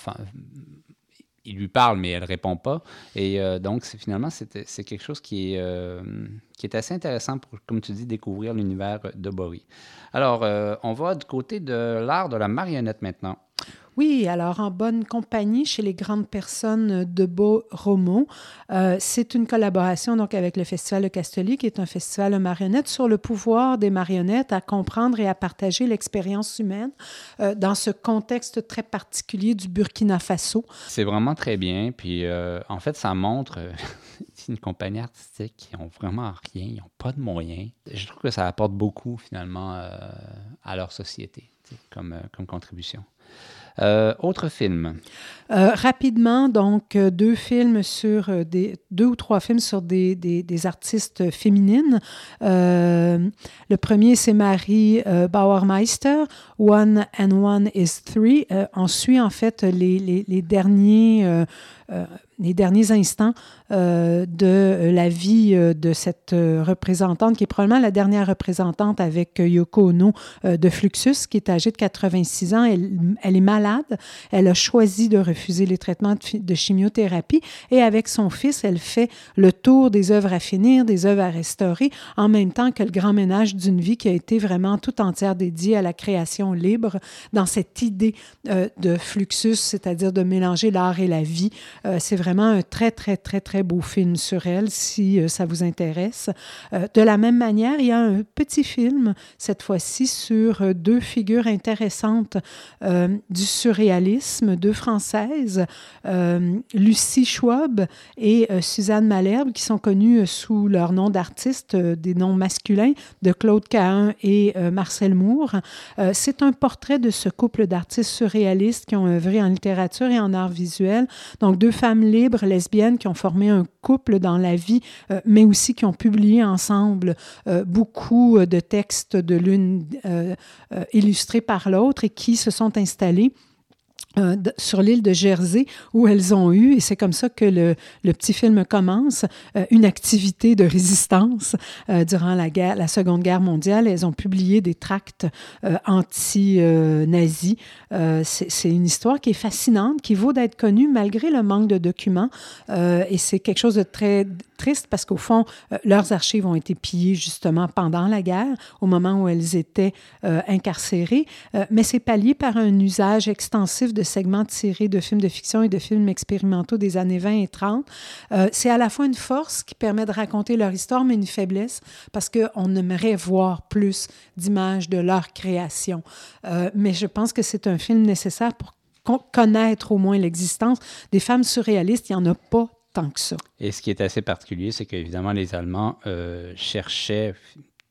il lui parle, mais elle répond pas. Et donc, finalement, c'est quelque chose qui est, qui est assez intéressant pour, comme tu dis, découvrir l'univers de Boris. Alors, on va du côté de l'art de la marionnette maintenant.
Oui, alors en bonne compagnie chez les grandes personnes de Beau Romo. Euh, c'est une collaboration donc avec le Festival de Castelli, qui est un festival de marionnettes, sur le pouvoir des marionnettes à comprendre et à partager l'expérience humaine euh, dans ce contexte très particulier du Burkina Faso.
C'est vraiment très bien. Puis euh, en fait, ça montre *laughs* une compagnie artistique qui n'ont vraiment rien, ils n'ont pas de moyens. Je trouve que ça apporte beaucoup finalement à leur société comme contribution. Euh, autre film.
Euh, rapidement, donc, euh, deux films sur des, deux ou trois films sur des, des, artistes féminines. le premier, c'est Marie Bauermeister, One and One is Three. on suit en fait les, les, les derniers les derniers instants euh, de la vie euh, de cette euh, représentante, qui est probablement la dernière représentante avec Yoko Ono de Fluxus, qui est âgée de 86 ans. Elle, elle, est malade. Elle a choisi de refuser les traitements de, chimiothérapie et avec son fils, elle fait le tour des œuvres à finir, des œuvres à restaurer, en même temps que le grand ménage d'une vie qui a été vraiment tout entière dédiée à la création libre dans cette idée de Fluxus, c'est-à-dire de mélanger l'art et la vie. C'est vraiment un très, très, très, très beau film sur elle, si euh, ça vous intéresse. Euh, de la même manière, il y a un petit film, cette fois-ci, sur euh, deux figures intéressantes du surréalisme, deux Françaises, Lucie Schwab et Suzanne Malherbe, qui sont connues sous leur nom d'artiste, des noms masculins, de Claude Cahin et Marcel Moore. C'est un portrait de ce couple d'artistes surréalistes qui ont œuvré en littérature et en art visuel. Donc, deux femmes lesbiennes, qui ont formé un couple dans la vie, euh, mais aussi qui ont publié ensemble euh, beaucoup de textes de l'une euh, illustrés par l'autre et qui se sont installés euh, sur l'île de Jersey où elles ont eu, et c'est comme ça que le, le petit film commence, euh, une activité de résistance euh, durant la, guerre, la Seconde Guerre mondiale. Elles ont publié des tracts anti-nazis. c'est une histoire qui est fascinante, qui vaut d'être connue malgré le manque de documents. et c'est quelque chose de très triste parce qu'au fond, leurs archives ont été pillées justement pendant la guerre, au moment où elles étaient incarcérées. mais c'est pallié par un usage extensif de segments tirés de films de fiction et de films expérimentaux des années 20 et 30. Euh, c'est à la fois une force qui permet de raconter leur histoire, mais une faiblesse parce qu'on aimerait voir plus d'images de leur création. Euh, mais je pense que c'est un film nécessaire pour connaître au moins l'existence des femmes surréalistes. Il n'y en a pas tant que ça.
Et ce qui est assez particulier, c'est qu'évidemment, les Allemands euh, cherchaient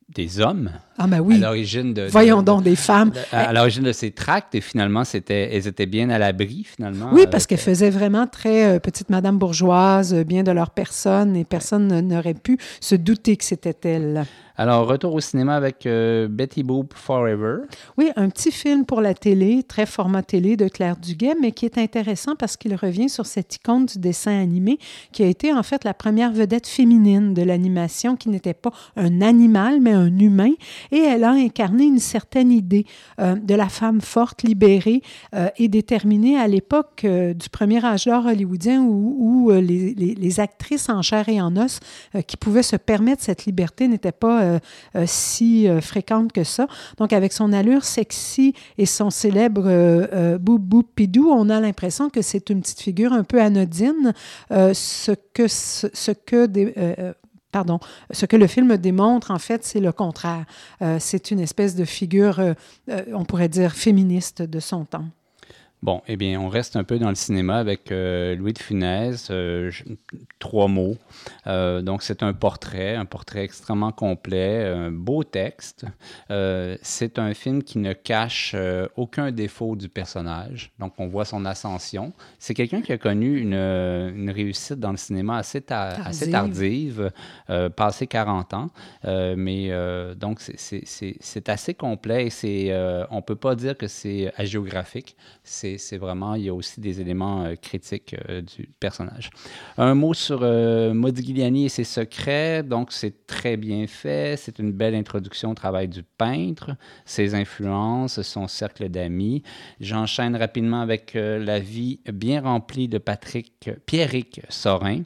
des hommes
ah ben oui.
à l'origine de,
voyons donc des femmes
à, l'origine de ces tracts et finalement c'était elles étaient bien à l'abri finalement
oui parce qu'elles faisaient vraiment très euh, petite madame bourgeoise euh, bien de leur personne et personne n'aurait pu se douter que c'était elles
Alors, retour au cinéma avec euh, Betty Boop Forever.
Oui, un petit film pour la télé, très format télé de Claire Duguay, mais qui est intéressant parce qu'il revient sur cette icône du dessin animé qui a été en fait la première vedette féminine de l'animation, qui n'était pas un animal, mais un humain. Et elle a incarné une certaine idée euh, de la femme forte, libérée euh, et déterminée à l'époque du premier âge d'or hollywoodien où, les, les, actrices en chair et en os qui pouvaient se permettre cette liberté n'étaient pas euh, euh, si euh, fréquente que ça. Donc, avec son allure sexy et son célèbre boub boub pidou, on a l'impression que c'est une petite figure un peu anodine, ce que, ce, que des, pardon, ce que le film démontre, en fait, c'est le contraire. c'est une espèce de figure, on pourrait dire, féministe de son temps.
Bon, eh bien, on reste un peu dans le cinéma avec euh, Louis de Funès, euh, trois mots. Euh, donc, c'est un portrait, un portrait extrêmement complet, un beau texte. c'est un film qui ne cache aucun défaut du personnage. Donc, on voit son ascension. C'est quelqu'un qui a connu une, une, réussite dans le cinéma assez, assez tardive, passé 40 ans. mais donc, c'est assez complet et on ne peut pas dire que c'est agiographique. C'est c'est vraiment, il y a aussi des éléments euh, critiques euh, du personnage. Un mot sur euh, Modigliani et ses secrets. Donc, c'est très bien fait. C'est une belle introduction au travail du peintre, ses influences, son cercle d'amis. J'enchaîne rapidement avec la vie bien remplie de Patrick Pierrick Sorin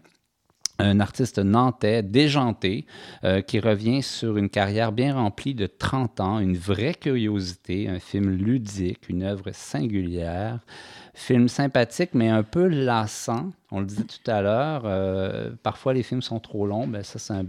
un artiste nantais déjanté euh, qui revient sur une carrière bien remplie de 30 ans, une vraie curiosité, un film ludique, une œuvre singulière. Film sympathique, mais un peu lassant. On le disait tout à l'heure. Euh, parfois, les films sont trop longs. Ben, ça, c'est un,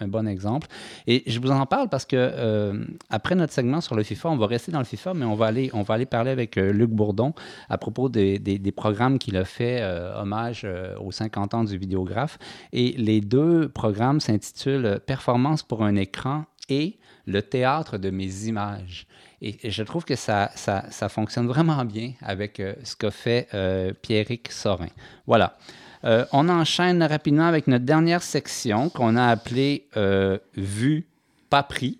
un, bon exemple. Et je vous en parle parce que euh, après notre segment sur le FIFA, on va rester dans le FIFA, mais on va aller, on va aller parler avec euh, Luc Bourdon à propos des, des, des programmes qu'il a fait hommage aux 50 ans du vidéographe. Et les deux programmes s'intitulent Performance pour un écran et le théâtre de mes images. Et, je trouve que ça, fonctionne vraiment bien avec euh, ce qu'a fait euh, Pierrick Sorin. Voilà. Euh, on enchaîne rapidement avec notre dernière section qu'on a appelée Vue, pas pris.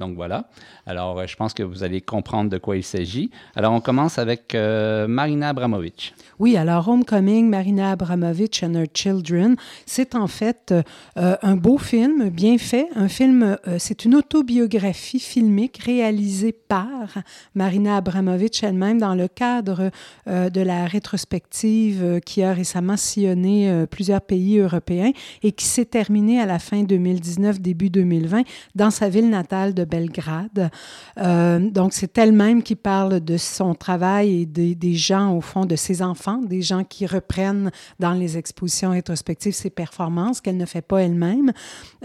Donc voilà. Alors, euh, je pense que vous allez comprendre de quoi il s'agit. Alors, on commence avec euh, Marina Abramovic.
Oui, alors Homecoming, Marina Abramovic and Her Children, c'est en fait euh, un beau film, bien fait. Un film, c'est une autobiographie filmique réalisée par Marina Abramovic elle-même dans le cadre de la rétrospective qui a récemment sillonné plusieurs pays européens et qui s'est terminée à la fin 2019, début 2020 dans sa ville natale de Belgrade. Euh, donc, c'est elle-même qui parle de son travail et des, des, gens, au fond, de ses enfants, des gens qui reprennent dans les expositions rétrospectives ses performances qu'elle ne fait pas elle-même.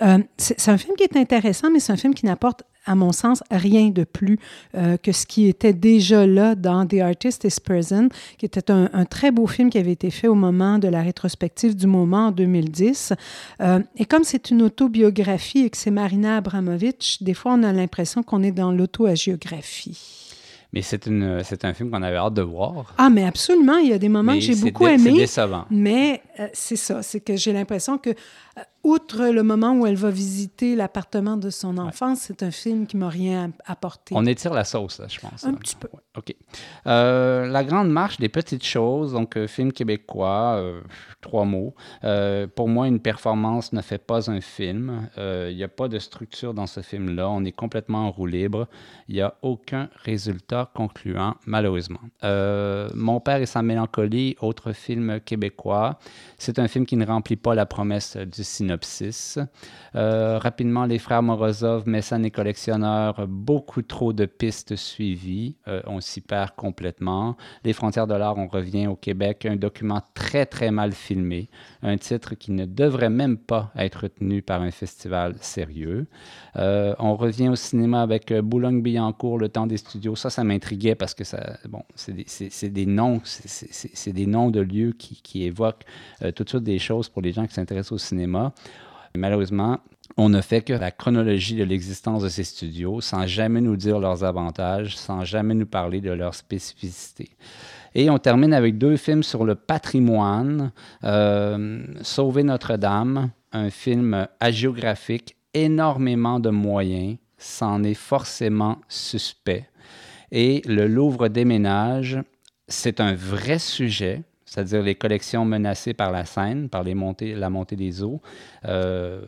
Euh, c'est un film qui est intéressant, mais c'est un film qui n'apporte à mon sens, rien de plus euh, que ce qui était déjà là dans The Artist is Present, qui était un, très beau film qui avait été fait au moment de la rétrospective du moment en 2010. Euh, et comme c'est une autobiographie et que c'est Marina Abramovic, des fois on a l'impression qu'on est dans l'auto-agiographie.
Mais c'est, une, c'est un film qu'on avait hâte de voir.
Ah, mais absolument. Il y a des moments que j'ai beaucoup aimés. C'est décevant. Mais euh, c'est ça. C'est que j'ai l'impression que outre le moment où elle va visiter l'appartement de son enfance, c'est un film qui m'a rien apporté.
On étire la sauce, je pense.
Un petit peu.
OK. Euh, la Grande Marche des Petites Choses, donc euh, film québécois, euh, trois mots. pour moi, une performance ne fait pas un film. Il n'y a pas de structure dans ce film-là. On est complètement en roue libre. Il n'y a aucun résultat concluant, malheureusement. Mon père et sa mélancolie, autre film québécois. C'est un film qui ne remplit pas la promesse du cinéma euh, rapidement, les frères Morozov, mécènes et collectionneurs, beaucoup trop de pistes suivies. Euh, on s'y perd complètement. Les frontières de l'art, on revient au Québec. Un document très, très mal filmé. Un titre qui ne devrait même pas être tenu par un festival sérieux. Euh, on revient au cinéma avec Boulogne-Billancourt, Le temps des studios. Ça, ça m'intriguait parce que ça, bon, c'est des, noms, c'est des noms de lieux qui, qui évoquent toutes sortes des choses pour les gens qui s'intéressent au cinéma. Malheureusement, on ne fait que la chronologie de l'existence de ces studios sans jamais nous dire leurs avantages, sans jamais nous parler de leurs spécificités. Et on termine avec deux films sur le patrimoine. Euh, Sauver Notre-Dame, un film hagiographique énormément de moyens, c'en est forcément suspect. Et le Louvre déménage, c'est un vrai sujet c'est-à-dire les collections menacées par la Seine, par les montées, la montée des eaux, euh,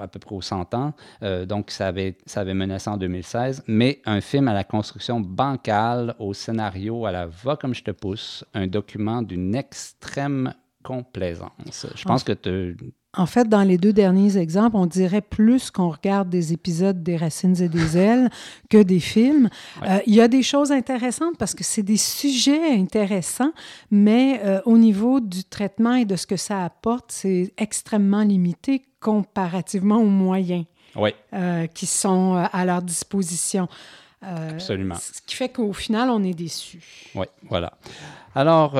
à peu près au 100 ans. Euh, donc, ça avait, ça avait menacé en 2016. Mais un film à la construction bancale, au scénario à la va comme je te pousse, un document d'une extrême complaisance. Je pense que tu
en fait, dans les deux derniers exemples, on dirait plus qu'on regarde des épisodes des Racines et des Ailes que des films. Euh, il y a des choses intéressantes parce que c'est des sujets intéressants, mais euh, au niveau du traitement et de ce que ça apporte, c'est extrêmement limité comparativement aux moyens euh, qui sont à leur disposition.
Absolument.
Ce qui fait qu'au final, on est déçu.
Oui, voilà. Alors,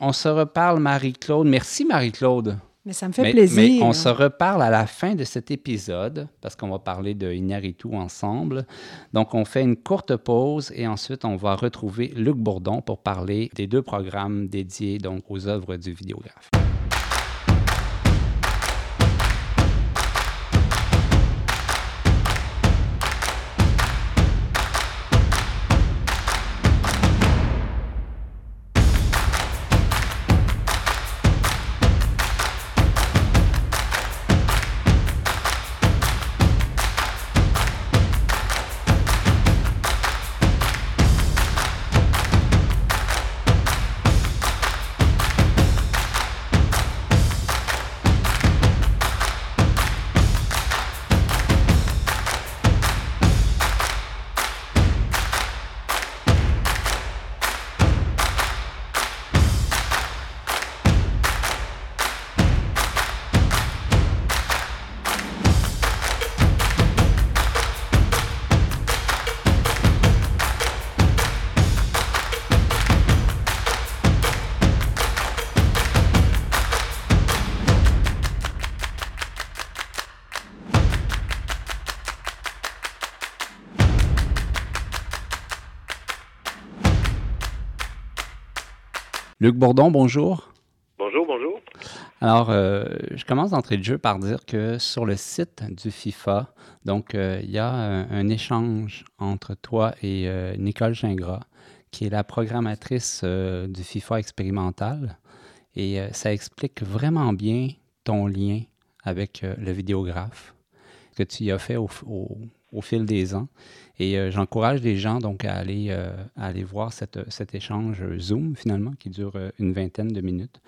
on se reparle, Marie-Claude. Merci, Marie-Claude.
Mais ça me fait plaisir.
Mais on se reparle à la fin de cet épisode parce qu'on va parler de Iñárritu ensemble. Donc, on fait une courte pause et ensuite, on va retrouver Luc Bourdon pour parler des deux programmes dédiés donc, aux œuvres du vidéographe. Luc Bourdon, bonjour.
Bonjour, bonjour.
Alors, euh, je commence d'entrée de jeu par dire que sur le site du FIFA, donc, euh, il y a un, échange entre toi et euh, Nicole Gingras, qui est la programmatrice du FIFA expérimental. Et ça explique vraiment bien ton lien avec le vidéographe que tu y as fait au, au fil des ans. Et euh, j'encourage les gens donc à aller, euh, aller voir cette, cet échange Zoom finalement qui dure euh, une vingtaine de minutes.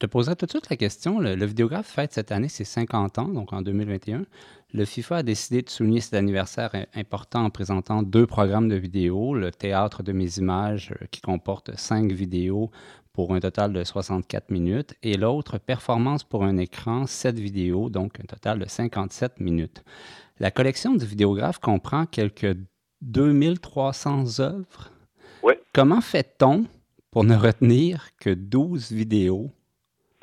Je te poserai tout de suite la question. Le, vidéographe fête cette année ses 50 ans, donc en 2021. Le FIFA a décidé de souligner cet anniversaire important en présentant deux programmes de vidéos. Le Théâtre de mes images qui comporte cinq vidéos pour un total de 64 minutes et l'autre Performance pour un écran, 7 vidéos, donc un total de 57 minutes. La collection du vidéographe comprend quelques 2300 œuvres. Comment fait-on pour ne retenir que 12 vidéos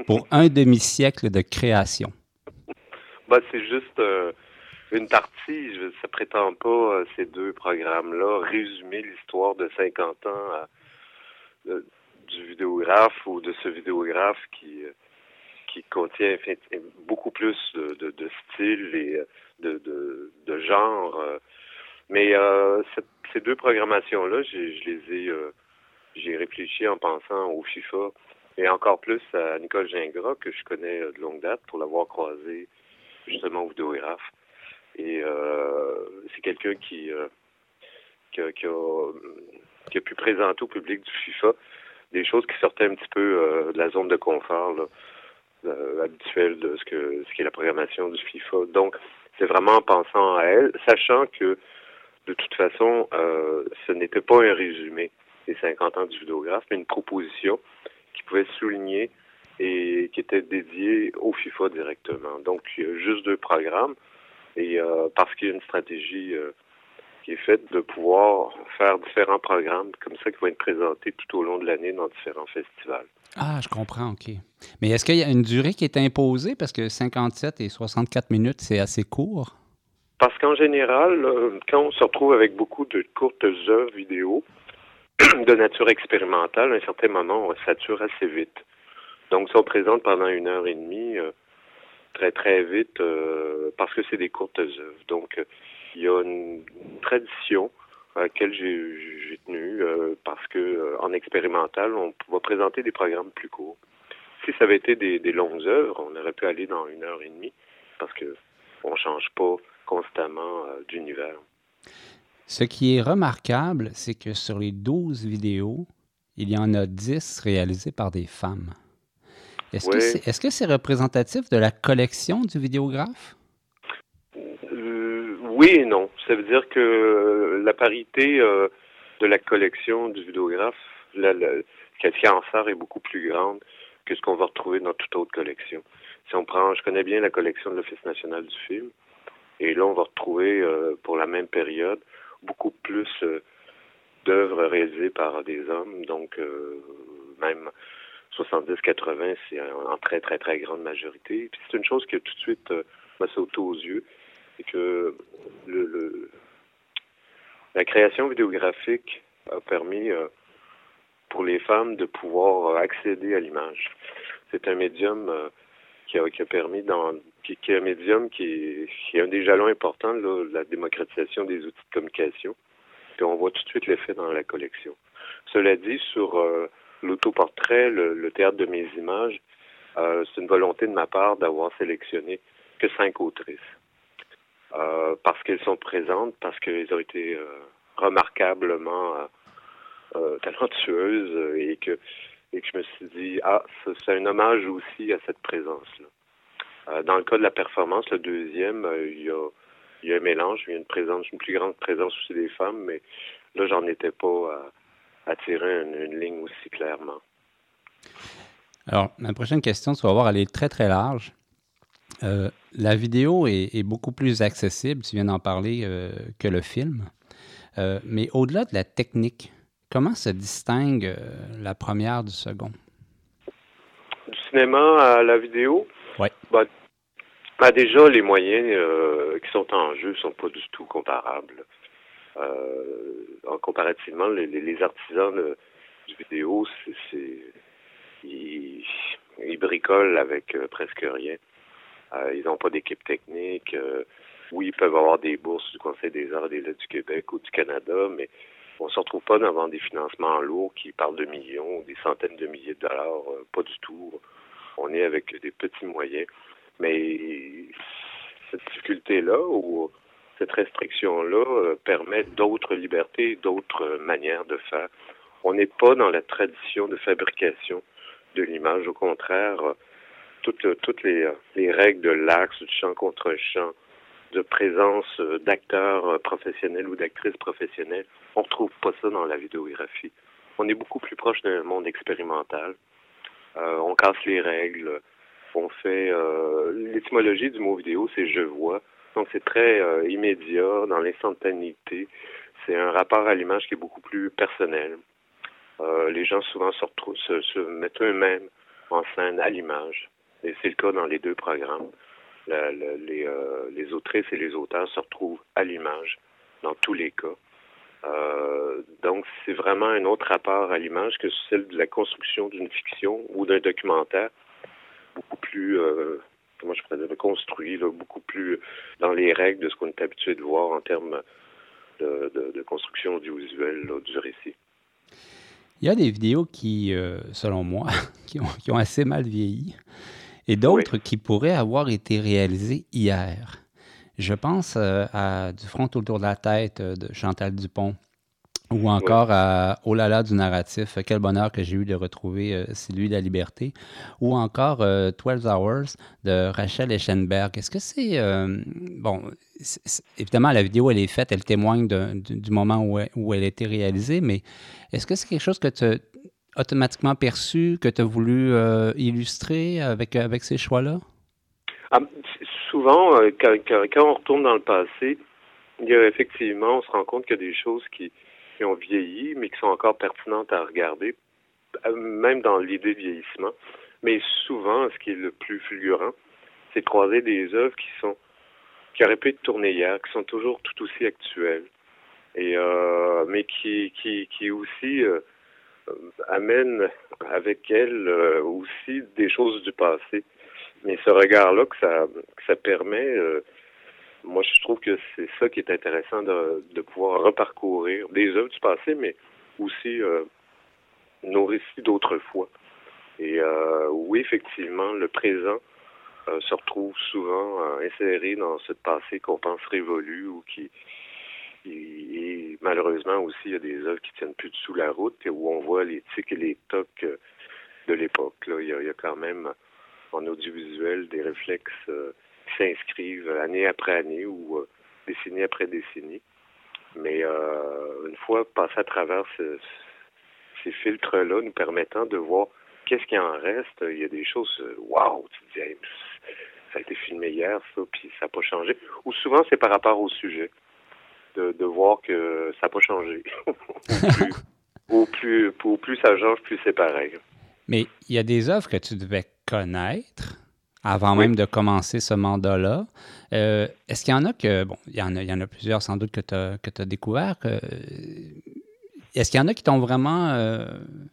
pour *laughs* un demi-siècle de création?
Bah, c'est juste euh, une partie. ça prétend pas, euh, ces deux programmes-là, résumer l'histoire de 50 ans euh, du vidéographe ou de ce vidéographe qui, qui contient beaucoup plus de, de, de styles et de, de, de genre. Euh. mais euh, ces deux programmations-là, je les ai, euh, j'ai réfléchi en pensant au FIFA et encore plus à Nicole Gingras, que je connais de longue date pour l'avoir croisé justement au vidéographe. Et c'est quelqu'un qui, qui, a, qui, a, qui, a, pu présenter au public du FIFA des choses qui sortaient un petit peu de la zone de confort habituelle de ce que ce qui est la programmation du FIFA. Donc, c'est vraiment en pensant à elle, sachant que de toute façon, euh, ce n'était pas un résumé des 50 ans du vidéographe, mais une proposition qui pouvait souligner et qui était dédiée au FIFA directement. Donc, juste deux programmes et euh, parce qu'il y a une stratégie euh, qui est faite de pouvoir faire différents programmes comme ça qui vont être présentés tout au long de l'année dans différents festivals.
Ah, je comprends, OK. Mais est-ce qu'il y a une durée qui est imposée? Parce que 57 et 64 minutes, c'est assez court.
Parce qu'en général, euh, quand on se retrouve avec beaucoup de courtes œuvres vidéo *clears throat* de nature expérimentale, à un certain moment, on sature assez vite. Donc, si on présente pendant une heure et demie, euh, très très vite euh, parce que c'est des courtes œuvres. Donc il y a une tradition à laquelle j'ai tenu euh, parce que euh, en expérimental, on va présenter des programmes plus courts. Si ça avait été des, longues œuvres, on aurait pu aller dans une heure et demie parce que on change pas constamment d'univers.
Ce qui est remarquable, c'est que sur les 12 vidéos, il y en a 10 réalisées par des femmes. Est-ce que c'est représentatif de la collection du vidéographe?
Euh, oui et non. Ça veut dire que la parité euh, de la collection du vidéographe, la, la, en sort, est beaucoup plus grande que ce qu'on va retrouver dans toute autre collection. Si on prend, je connais bien la collection de l'Office national du film, et là, on va retrouver euh, pour la même période beaucoup plus d'œuvres réalisées par des hommes, donc même 70-80, c'est en très, très, très grande majorité. Puis c'est une chose qui tout de suite euh, m'a sauté aux yeux, c'est que le, la création vidéographique a permis euh, pour les femmes de pouvoir accéder à l'image. C'est un médium euh, qui, a, permis, dans, qui, est un médium qui un des jalons importants de la démocratisation des outils de communication. Puis on voit tout de suite l'effet dans la collection. Cela dit, sur l'autoportrait, le, théâtre de mes images, euh, c'est une volonté de ma part d'avoir sélectionné que cinq autrices. Euh, parce qu'elles sont présentes, parce qu'elles ont été euh, remarquablement talentueuses et que, et que je me suis dit, ah, c'est un hommage aussi à cette présence-là. dans le cas de la performance, le deuxième, il y a un mélange, il y a une présence, une plus grande présence aussi des femmes, mais là, j'en étais pas attirer une, ligne aussi clairement.
Alors, ma prochaine question, tu vas voir, elle est très, très large. Euh, la vidéo est, beaucoup plus accessible, tu viens d'en parler, euh, que le film. Euh, mais au-delà de la technique, comment se distingue la première du second?
Du cinéma à la vidéo?
Oui.
Bah, bah, déjà, les moyens qui sont en jeu ne sont pas du tout comparables. Euh, comparativement, les, les artisans du vidéo, c'est ils, ils, bricolent avec presque rien. Euh, ils n'ont pas d'équipe technique. oui, ils peuvent avoir des bourses du Conseil des arts et des lettres du Québec ou du Canada, mais on se retrouve pas devant des financements lourds qui parlent de millions, des centaines de milliers de dollars. pas du tout. On est avec des petits moyens. Mais cette difficulté-là, où cette restriction-là euh, permet d'autres libertés, d'autres manières de faire. On n'est pas dans la tradition de fabrication de l'image. Au contraire, euh, toutes, toutes les, les, règles de l'axe, du chant contre chant, de présence euh, d'acteurs professionnels ou d'actrices professionnelles, on ne retrouve pas ça dans la vidéographie. On est beaucoup plus proche d'un monde expérimental. on casse les règles. On fait l'étymologie du mot vidéo, c'est je vois. Donc c'est très euh, immédiat, dans l'instantanéité. C'est un rapport à l'image qui est beaucoup plus personnel. Euh, les gens souvent se, se, mettent eux-mêmes en scène à l'image. Et c'est le cas dans les deux programmes. les, euh, les autrices et les auteurs se retrouvent à l'image dans tous les cas. donc, c'est vraiment un autre rapport à l'image que celle de la construction d'une fiction ou d'un documentaire, beaucoup plus comment je pourrais dire, construit beaucoup plus dans les règles de ce qu'on est habitué de voir en termes de, construction audiovisuelle du récit.
Il y a des vidéos qui, euh, selon moi, *laughs* qui ont, assez mal vieilli et d'autres qui pourraient avoir été réalisées hier. Je pense euh, à Du front autour de la tête euh, de Chantal Dupont ou encore à Oh là là du narratif, quel bonheur que j'ai eu de retrouver euh, celui de la liberté. Ou encore euh, 12 Hours de Rachel Eschenberg. Est-ce que c'est. Euh, bon, évidemment, la vidéo, elle est faite, elle témoigne du moment où elle, où elle, a été réalisée, mais est-ce que c'est quelque chose que tu automatiquement perçu, que tu as voulu euh, illustrer avec, avec ces choix-là?
Ah, souvent, quand, quand, on retourne dans le passé, il y a effectivement, on se rend compte qu'il y a des choses qui qui ont vieilli, mais qui sont encore pertinentes à regarder, euh, même dans l'idée de vieillissement. Mais souvent, ce qui est le plus fulgurant, c'est de croiser des œuvres qui sont qui auraient pu être tournées hier, qui sont toujours tout aussi actuelles, et euh, mais qui qui qui aussi euh, amènent avec elles aussi des choses du passé. mais ce regard-là que ça, que ça permet, euh, moi, je trouve que c'est ça qui est intéressant de, pouvoir reparcourir des œuvres du passé, mais aussi euh, nos récits d'autrefois. Et euh, oui, effectivement, le présent euh, se retrouve souvent euh, inséré dans ce passé qu'on pense révolu ou qui, et, malheureusement aussi, il y a des œuvres qui tiennent plus dessous la route et où on voit les tics et les tocs euh, de l'époque. Il y, a, il y a quand même en audiovisuel des réflexes euh, qui s'inscrivent année après année ou euh, décennie après décennie. Mais une fois passé à travers ce, ces filtres-là, nous permettant de voir qu'est-ce qui en reste, il y a des choses, waouh, tu te dis, ça a été filmé hier, ça, puis ça n'a pas changé. Ou souvent, c'est par rapport au sujet, de, de voir que ça n'a pas changé. *laughs* au, plus, au, plus, au plus ça change, plus c'est pareil.
Mais il y a des œuvres que tu devais connaître avant oui. même de commencer ce mandat-là. Euh, Est-ce qu'il y en a que, bon, il y en a, il y en a plusieurs sans doute que tu as, que as découvert. Que, Est-ce qu'il y en a qui t'ont vraiment euh,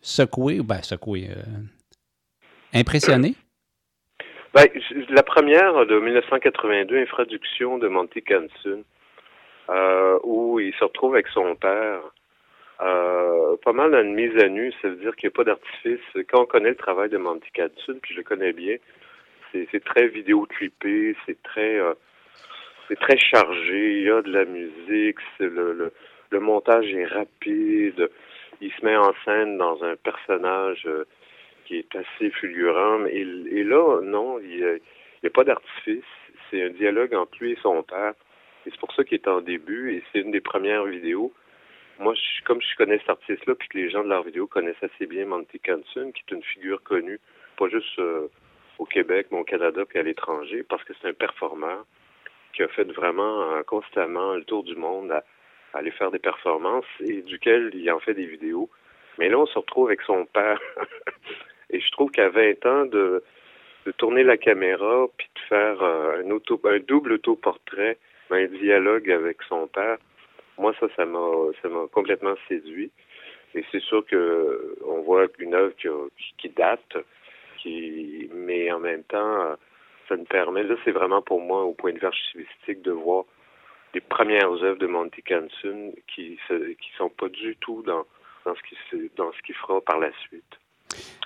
secoué, ou ben secoué, euh, impressionné?
Ben, la première de 1982, Infraduction de Monty Canson, euh, où il se retrouve avec son père. Euh, pas mal une mise à nu, ça veut dire qu'il n'y a pas d'artifice. Quand on connaît le travail de Monty Canson, puis je le connais bien, c'est très vidéo clippé, c'est très euh, c'est très chargé, il y a de la musique, le, le, le, montage est rapide, il se met en scène dans un personnage euh, qui est assez fulgurant, et, et là, non, il n'y a, pas d'artifice, c'est un dialogue entre lui et son père, et c'est pour ça qu'il est en début, et c'est une des premières vidéos. Moi, comme je connais cet artiste-là, puis que les gens de leur vidéo connaissent assez bien Monty Canson, qui est une figure connue, pas juste euh, au Québec, mais au Canada puis à l'étranger, parce que c'est un performeur qui a fait vraiment euh, constamment le tour du monde à, aller faire des performances et duquel il en fait des vidéos. Mais là, on se retrouve avec son père. *laughs* et je trouve qu'à 20 ans, de, de tourner la caméra puis de faire euh, un, auto, un double autoportrait, un dialogue avec son père, moi, ça, ça m'a ça m'a complètement séduit. Et c'est sûr que on voit une œuvre qui, qui date, qui, mais en même temps, ça me permet, là, c'est vraiment pour moi, au point de vue archivistique, de voir les premières œuvres de Monty Canson qui se, qui sont pas du tout dans, dans ce qui se, dans ce qu'il fera par la suite.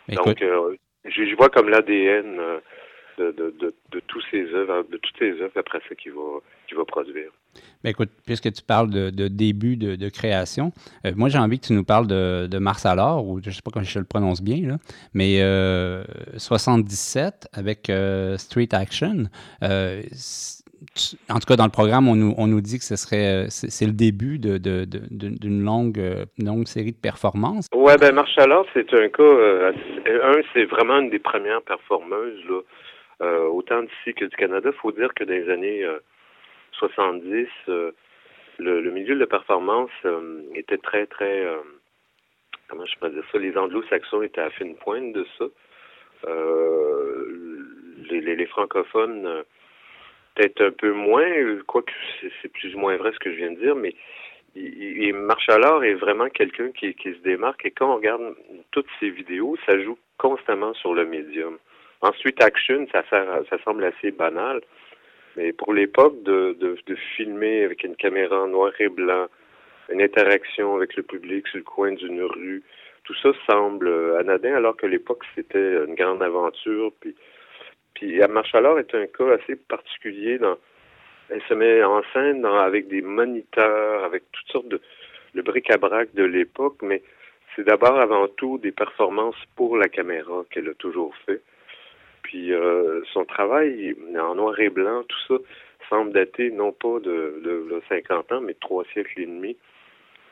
Écoute. Donc, euh, je, je, vois comme l'ADN euh, de, de, de, de tous ces œuvres, de toutes ces œuvres après ça qu'il va, produire.
Bien, écoute, puisque tu parles de, de début de, de création, euh, moi j'ai envie que tu nous parles de, de Mars alors, ou je ne sais pas comment je le prononce bien, là, mais euh, 77 avec euh, Street Action. Euh, en tout cas, dans le programme, on nous, on nous dit que ce serait c'est le début d'une longue, longue série de performances.
Oui, ben Marche alors, c'est un cas. Un, c'est vraiment une des premières performeuses, là, euh, autant d'ici que du Canada. Il faut dire que dans les années 70, euh, le, le, milieu de la performance euh, était très, très, euh, comment je peux dire ça, les anglo-saxons étaient à fine pointe de ça. Les, les, les, francophones, peut-être un peu moins, quoique c'est plus ou moins vrai ce que je viens de dire, mais il, est vraiment quelqu'un qui, qui se démarque et quand on regarde toutes ces vidéos, ça joue constamment sur le médium. Ensuite, Action, ça, sert, ça semble assez banal, mais pour l'époque, de, de, de, filmer avec une caméra en noir et blanc, une interaction avec le public sur le coin d'une rue, tout ça semble anodin, alors que l'époque, c'était une grande aventure. Puis, puis Marche alors est un cas assez particulier. Dans, elle se met en scène dans, avec des moniteurs, avec toutes sortes de le bric-à-brac de l'époque, mais c'est d'abord avant tout des performances pour la caméra qu'elle a toujours fait. Puis euh, son travail en noir et blanc, tout ça, semble dater non pas de, de, de 50 ans, mais de trois siècles et demi.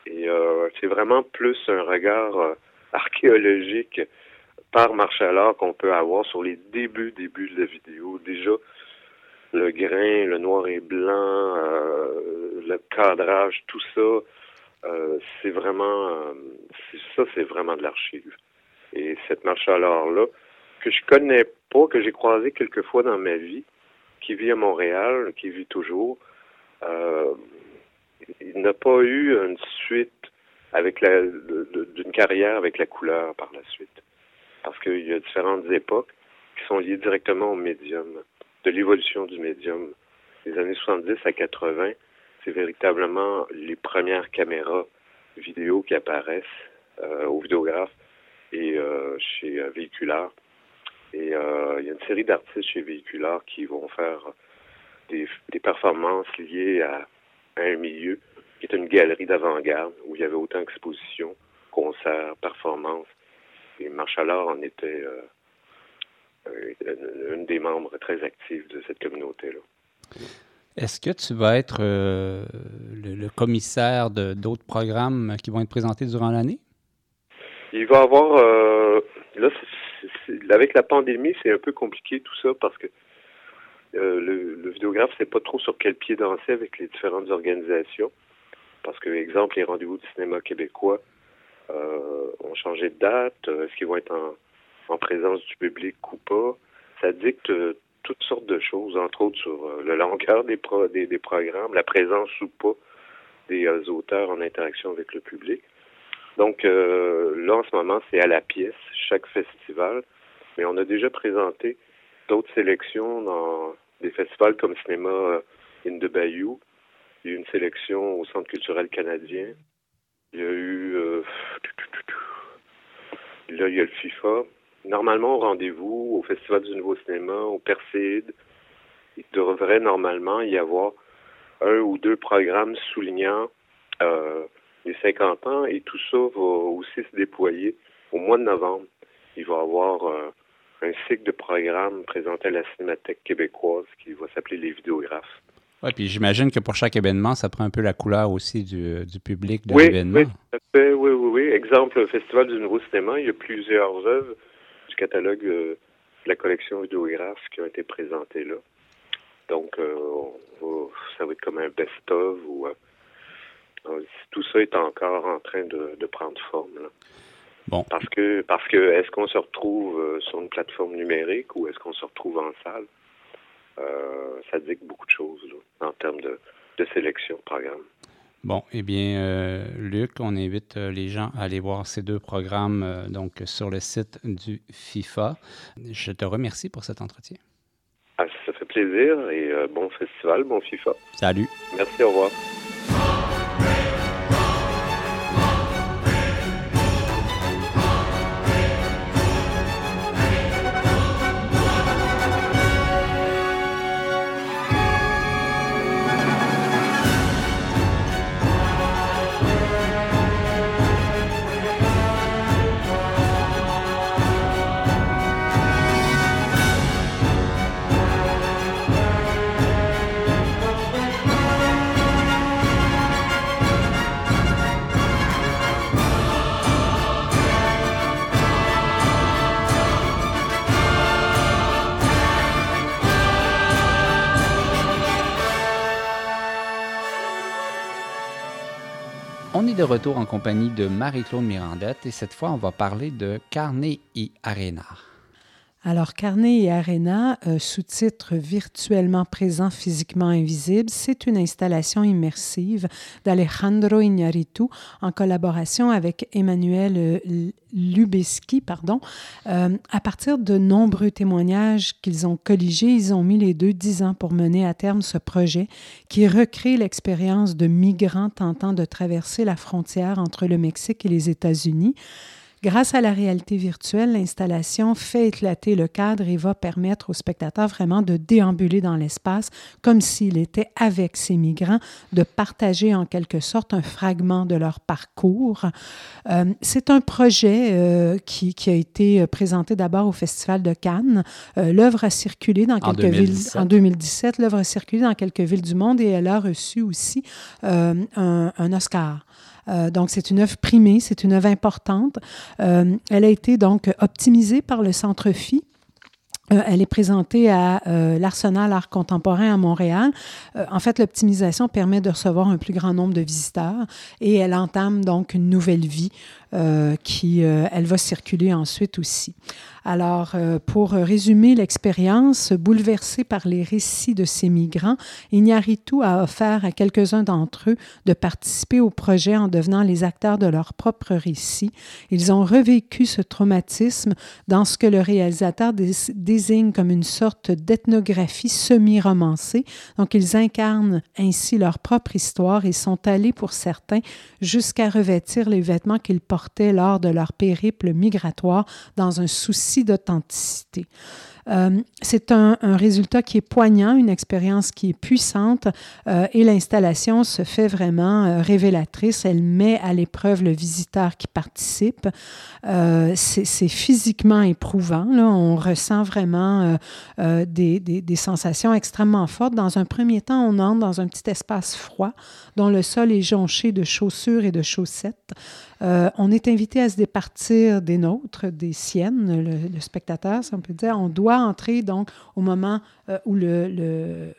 Et euh, c'est vraiment plus un regard euh, archéologique par Marshall qu'on peut avoir sur les débuts, débuts de la vidéo. Déjà, le grain, le noir et blanc, euh, le cadrage, tout ça, euh, c'est vraiment, ça, c'est vraiment de l'archive. Et cette Marshall-là, que je connais pas, que j'ai croisé quelques fois dans ma vie, qui vit à Montréal, qui vit toujours, euh, il n'a pas eu une suite avec la d'une carrière avec la couleur par la suite. Parce qu'il y a différentes époques. qui sont liées directement au médium, de l'évolution du médium. Les années 70 à 80, c'est véritablement les premières caméras vidéo qui apparaissent euh, au vidéographe et euh, chez Véhiculaire. Et euh, il y a une série d'artistes chez Véhiculaire qui vont faire des, des performances liées à, à, un milieu qui est une galerie d'avant-garde où il y avait autant d'expositions, concerts, performances. Et Marshall en était une des membres très actifs de cette communauté-là.
Est-ce que tu vas être euh, le, le, commissaire de d'autres programmes qui vont être présentés durant l'année?
Il va y avoir. Euh, là, avec la pandémie, c'est un peu compliqué tout ça parce que euh, le, le, vidéographe ne sait pas trop sur quel pied danser avec les différentes organisations. Parce que, exemple, les rendez-vous du cinéma québécois euh, ont changé de date. Est-ce qu'ils vont être en, en, présence du public ou pas? Ça dicte toutes sortes de choses, entre autres sur euh, la longueur des, pro des, programmes, la présence ou pas des euh, auteurs en interaction avec le public. Donc euh, là, en ce moment, c'est à la pièce, chaque festival, mais on a déjà présenté d'autres sélections dans des festivals comme Cinéma in the Bayou. Il y a eu une sélection au Centre culturel canadien. Il y a eu... Euh, là, il y a le FIFA normalement au rendez-vous, au Festival du Nouveau Cinéma, au Perséide, il devrait normalement y avoir un ou deux programmes soulignant euh, les 50 ans et tout ça va aussi se déployer au mois de novembre. Il va y avoir euh, un cycle de programmes présenté à la Cinémathèque québécoise qui va s'appeler les vidéographes.
Oui, puis j'imagine que pour chaque événement, ça prend un peu la couleur aussi du, du public de
oui,
l'événement.
Oui, tout à fait. Oui, oui, oui. Exemple, le Festival du Nouveau Cinéma, il y a plusieurs œuvres du catalogue euh, de la collection vidéographe qui ont été présentées là. Donc, euh, va, ça va être comme un best-of ou euh, tout ça est encore en train de, de prendre forme. Là.
Bon.
Parce que, parce que est-ce qu'on se retrouve euh, sur une plateforme numérique ou est-ce qu'on se retrouve en salle? Euh, ça dit beaucoup de choses là, en termes de, de sélection de programme.
Bon, eh bien, euh, Luc, on invite euh, les gens à aller voir ces deux programmes euh, donc sur le site du FIFA. Je te remercie pour cet entretien.
Ah, ça fait plaisir et euh, bon festival, bon FIFA.
Salut.
Merci, au revoir.
De retour en compagnie de Marie-Claude Mirandette et cette fois, on va parler de Carnet et Arena.
Alors, Carnet et Arena, euh, sous-titre virtuellement présent, physiquement invisible, c'est une installation immersive d'Alejandro Iñárritu en collaboration avec Emmanuel euh, Lubezki. Pardon. Euh, à partir de nombreux témoignages qu'ils ont colligés, ils ont mis les deux dix ans pour mener à terme ce projet qui recrée l'expérience de migrants tentant de traverser la frontière entre le Mexique et les États-Unis. Grâce à la réalité virtuelle, l'installation fait éclater le cadre et va permettre aux spectateurs vraiment de déambuler dans l'espace comme s'il était avec ces migrants, de partager en quelque sorte un fragment de leur parcours. Euh, c'est un projet euh, qui, qui, a été présenté d'abord au Festival de Cannes. Euh, L'œuvre a circulé dans quelques
en
villes en 2017. L'œuvre a circulé dans quelques villes du monde et elle a reçu aussi un, un Oscar. Euh, donc, c'est une œuvre primée, c'est une œuvre importante. Euh, elle a été donc optimisée par le Centre Phi. Euh, elle est présentée à l'Arsenal Art Contemporain à Montréal. En fait, l'optimisation permet de recevoir un plus grand nombre de visiteurs et elle entame donc une nouvelle vie qui, elle va circuler ensuite aussi. Alors, euh, pour résumer l'expérience, bouleversée par les récits de ces migrants, Iñárritu a offert à quelques-uns d'entre eux de participer au projet en devenant les acteurs de leur propre récit. Ils ont revécu ce traumatisme dans ce que le réalisateur désigne comme une sorte d'ethnographie semi-romancée. Donc, ils incarnent ainsi leur propre histoire et sont allés, pour certains, jusqu'à revêtir les vêtements qu'ils lors de leur périple migratoire dans un souci d'authenticité. Euh, c'est un, résultat qui est poignant, une expérience qui est puissante euh, et l'installation se fait vraiment euh, révélatrice. Elle met à l'épreuve le visiteur qui participe. c'est physiquement éprouvant. On ressent vraiment des, sensations extrêmement fortes. Dans un premier temps, on entre dans un petit espace froid dont le sol est jonché de chaussures et de chaussettes. On est invité à se départir des nôtres, des siennes, le, spectateur, si on peut dire. On doit entrer donc au moment euh, où le, euh,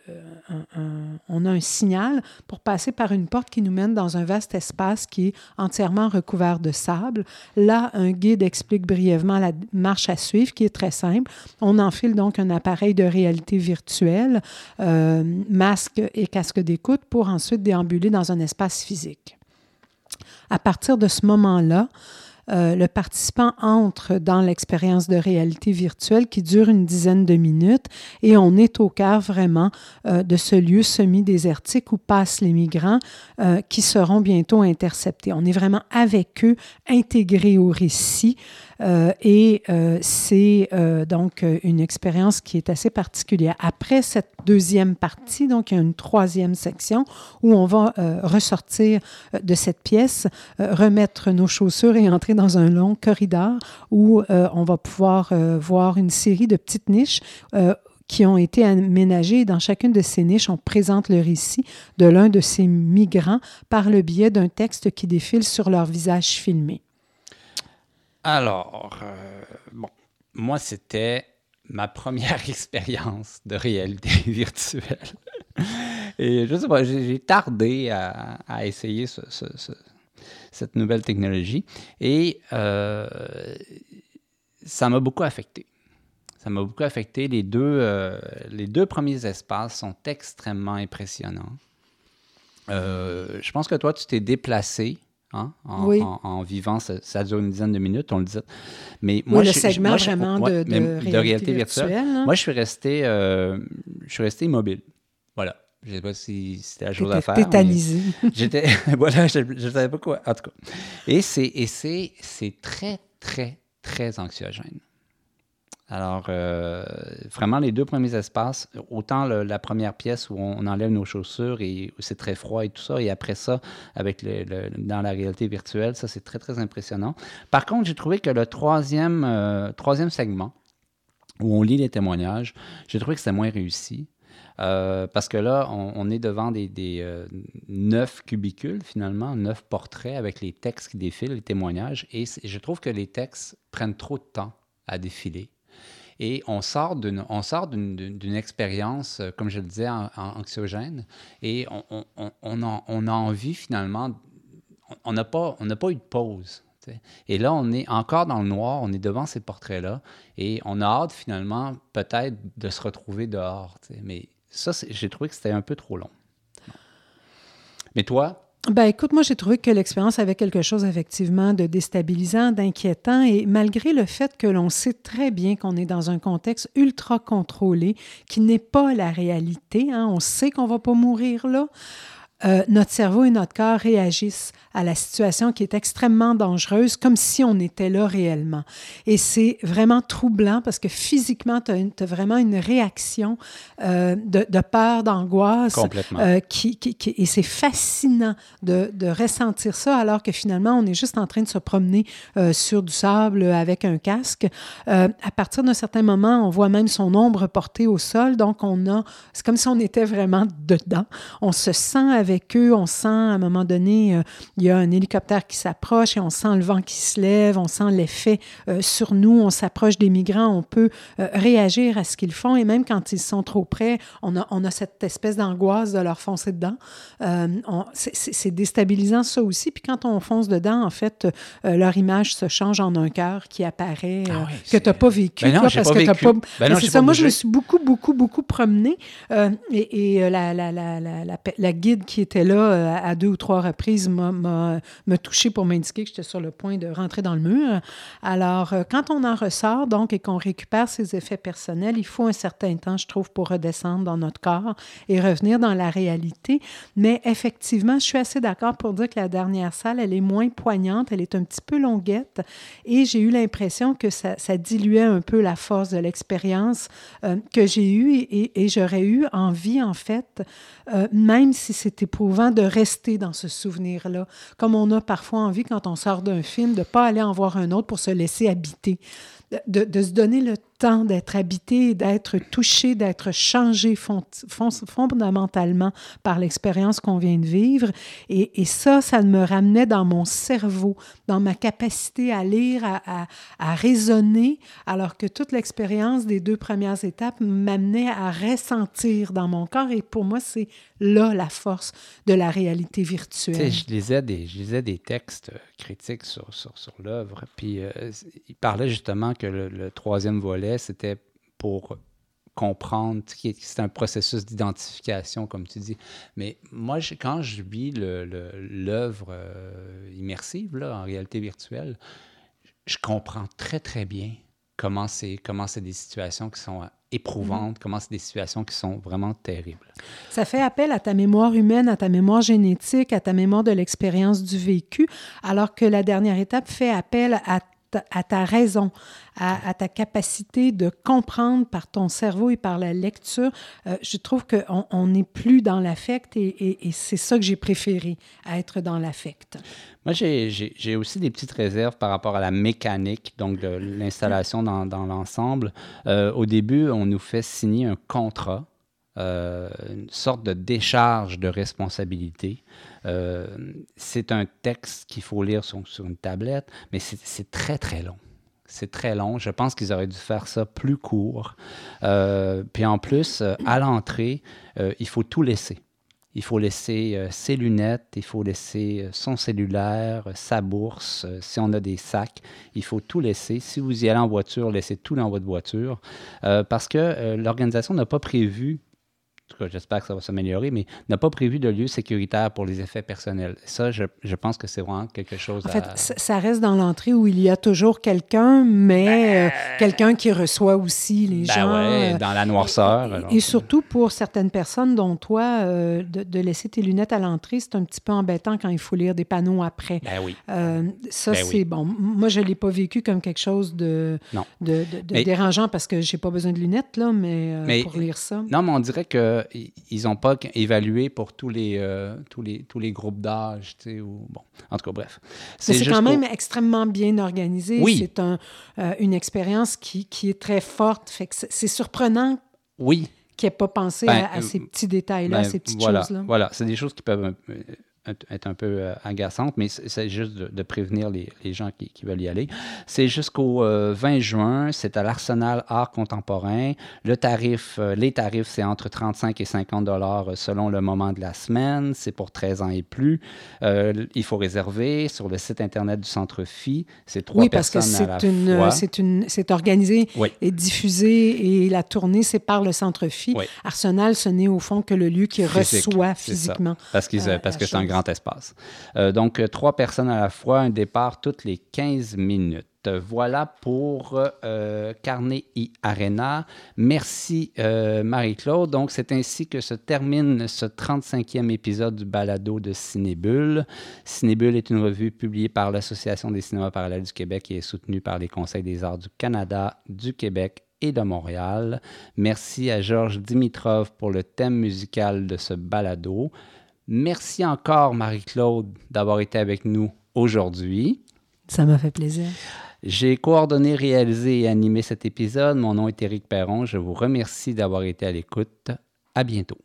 on a un signal pour passer par une porte qui nous mène dans un vaste espace qui est entièrement recouvert de sable. Là, un guide explique brièvement la marche à suivre qui est très simple. On enfile donc un appareil de réalité virtuelle, masque et casque d'écoute pour ensuite déambuler dans un espace physique. À partir de ce moment-là, euh, le participant entre dans l'expérience de réalité virtuelle qui dure une dizaine de minutes et on est au cœur vraiment euh, de ce lieu semi-désertique où passent les migrants euh, qui seront bientôt interceptés. On est vraiment avec eux, intégrés au récit. Euh, et euh, c'est euh, donc une expérience qui est assez particulière. Après cette deuxième partie, donc il y a une troisième section où on va ressortir de cette pièce, remettre nos chaussures et entrer dans un long corridor où on va pouvoir voir une série de petites niches qui ont été aménagées. Dans chacune de ces niches, on présente le récit de l'un de ces migrants par le biais d'un texte qui défile sur leur visage filmé.
Alors, euh, bon, moi, c'était ma première *laughs* expérience de réalité *laughs* virtuelle. Et je sais pas, j'ai tardé à, essayer cette nouvelle technologie. Et euh, ça m'a beaucoup affecté. Ça m'a beaucoup affecté. Les deux, euh, les deux premiers espaces sont extrêmement impressionnants. je pense que toi, tu t'es déplacé Hein, en, vivant, ça, dure une dizaine de minutes, on le dit.
Mais moi, le segment vraiment de, réalité, virtuelle. Hein.
Moi, je suis resté, euh, je suis resté immobile. Voilà. Je ne sais pas si c'était la chose à faire.
tétanisé. *laughs*
J'étais, *laughs* voilà, je ne savais pas quoi. En tout cas. Et c'est très, très, très anxiogène. Alors, euh, vraiment, les deux premiers espaces, autant la première pièce où on, enlève nos chaussures et où c'est très froid et tout ça, et après ça, avec le, dans la réalité virtuelle, ça, c'est très, très impressionnant. Par contre, j'ai trouvé que le troisième, euh, segment, où on lit les témoignages, j'ai trouvé que c'était moins réussi. Euh, parce que là, on, est devant des neuf cubicules, finalement, neuf portraits avec les textes qui défilent, les témoignages, et je trouve que les textes prennent trop de temps à défiler. Et on sort d'une, on sort d'une, expérience, euh, comme je le disais, anxiogène, et on, on, on, a, on, a, envie finalement, on n'a pas, on pas eu de pause. Et là, on est encore dans le noir, on est devant ces portraits-là, et on a hâte finalement peut-être de se retrouver dehors. Mais ça, j'ai trouvé que c'était un peu trop long. Mais toi,
ben, écoute, moi, j'ai trouvé que l'expérience avait quelque chose effectivement de déstabilisant, d'inquiétant, et malgré le fait que l'on sait très bien qu'on est dans un contexte ultra contrôlé, qui n'est pas la réalité, hein, on sait qu'on va pas mourir là, euh, notre cerveau et notre corps réagissent à la situation qui est extrêmement dangereuse, comme si on était là réellement. Et c'est vraiment troublant parce que physiquement, tu as, vraiment une réaction euh, de, peur, d'angoisse.
Complètement.
Euh, qui, qui, et c'est fascinant de, de, ressentir ça alors que finalement, on est juste en train de se promener sur du sable avec un casque. à partir d'un certain moment, on voit même son ombre portée au sol. Donc, on a, c'est comme si on était vraiment dedans. On se sent avec eux, on sent à un moment donné, euh, il y a un hélicoptère qui s'approche et on sent le vent qui se lève, on sent l'effet euh, sur nous, on s'approche des migrants, on peut euh, réagir à ce qu'ils font et même quand ils sont trop près, on a, on a cette espèce d'angoisse de leur foncer dedans. c'est déstabilisant ça aussi. Puis quand on fonce dedans, en fait, leur image se change en un cœur qui apparaît, ah que tu n'as pas vécu.
Ben non,
parce
pas
que
vécu.
pas...
Ben non,
ça, moi je me suis beaucoup, beaucoup, beaucoup promenée et, et la, la, la, la, guide qui était là à deux ou trois reprises m'a touché pour m'indiquer que j'étais sur le point de rentrer dans le mur. Alors, euh, quand on en ressort, donc, et qu'on récupère ses effets personnels, il faut un certain temps, je trouve, pour redescendre dans notre corps et revenir dans la réalité. Mais effectivement, je suis assez d'accord pour dire que la dernière salle, elle est moins poignante, elle est un petit peu longuette et j'ai eu l'impression que ça, diluait un peu la force de l'expérience euh, que j'ai eue et, j'aurais eu envie, en fait, euh, même si c'est éprouvant de rester dans ce souvenir-là, comme on a parfois envie quand on sort d'un film de ne pas aller en voir un autre pour se laisser habiter de, se donner le temps d'être habité, d'être touché, d'être changé fondamentalement par l'expérience qu'on vient de vivre. Et, ça, ça me ramenait dans mon cerveau, dans ma capacité à lire, à, à, raisonner, alors que toute l'expérience des deux premières étapes m'amenait à ressentir dans mon corps. Et pour moi, c'est là la force de la réalité virtuelle.
je lisais des, je lisais des textes euh, critiques sur, sur, sur l'œuvre, puis euh, il parlait justement que le, troisième volet, c'était pour comprendre, c'est un processus d'identification, comme tu dis. Mais moi, quand je vis l'œuvre euh, immersive, là, en réalité virtuelle, je comprends très, très bien comment c'est comment c'est des situations qui sont éprouvantes, mm-hmm. comment c'est des situations qui sont vraiment terribles.
Ça fait appel à ta mémoire humaine, à ta mémoire génétique, à ta mémoire de l'expérience du vécu, alors que la dernière étape fait appel à à ta raison, à, ta capacité de comprendre par ton cerveau et par la lecture. Euh, je trouve qu'on n'est plus dans l'affect et, c'est ça que j'ai préféré, être dans l'affect.
Moi, j'ai aussi des petites réserves par rapport à la mécanique, donc l'installation dans, l'ensemble. Euh, au début, on nous fait signer un contrat. Euh, une sorte de décharge de responsabilité. Euh, c'est un texte qu'il faut lire sur, une tablette, mais c'est très, très long. C'est très long. Je pense qu'ils auraient dû faire ça plus court. Euh, puis en plus, à l'entrée, il faut tout laisser. Il faut laisser ses lunettes, il faut laisser son cellulaire, sa bourse, si on a des sacs, il faut tout laisser. Si vous y allez en voiture, laissez tout dans votre voiture, parce que l'organisation n'a pas prévu tout cas, j'espère que ça va s'améliorer, mais n'a pas prévu de lieu sécuritaire pour les effets personnels. Ça, je, je pense que c'est vraiment quelque chose
en fait, ça reste dans l'entrée où il y a toujours quelqu'un, mais euh, ben, quelqu'un qui reçoit aussi les
ben
gens.
Ouais, euh, dans la noirceur.
Et, surtout pour certaines personnes, dont toi, euh, de, de, laisser tes lunettes à l'entrée, c'est un petit peu embêtant quand il faut lire des panneaux après.
Ben oui.
ça, ben c'est bon. Moi, je ne l'ai pas vécu comme quelque chose de, de, de, dérangeant parce que je n'ai pas besoin de lunettes, là, mais, mais pour lire ça.
Non, mais on dirait que ils n'ont pas évalué pour tous les, euh, tous les, tous les groupes d'âge. Ou, bon, en tout cas, bref.
C'est quand même extrêmement bien organisé. Oui. C'est un, euh, une expérience qui, qui, est très forte. Fait c'est surprenant.
Oui.
Qui n'ait pas pensé ben, à, ces petits détails-là, ben, ces petites choses-là.
Voilà, c'est des choses qui peuvent être un peu euh, agaçante, mais c'est juste de, prévenir les, gens qui, veulent y aller. C'est jusqu'au 20 euh, juin, c'est à l'Arsenal Art Contemporain. Le tarif, euh, les tarifs, c'est entre 35 et 50 dollars selon le moment de la semaine. C'est pour 13 ans et plus. il faut réserver sur le site Internet du Centre Phi. C'est trois oui, parce que
c'est une, c'est organisé et diffusé et la tournée, c'est par le Centre Phi. Arsenal, ce n'est au fond que le lieu qui reçoit physiquement.
Parce, parce que c'est un grand espace. Euh, donc, euh, trois personnes à la fois, un départ toutes les 15 minutes. Voilà pour euh, Carnet Arena. Merci Marie-Claude. Donc, c'est ainsi que se termine ce 35e épisode du balado de Cinébule. Cinébule est une revue publiée par l'Association des cinémas parallèles du Québec et est soutenue par les Conseils des arts du Canada, du Québec et de Montréal. Merci à Georges Dimitrov pour le thème musical de ce balado. Merci encore, Marie-Claude, d'avoir été avec nous aujourd'hui.
Ça m'a fait plaisir.
J'ai coordonné, réalisé et animé cet épisode. Mon nom est Éric Perron. Je vous remercie d'avoir été à l'écoute. À bientôt.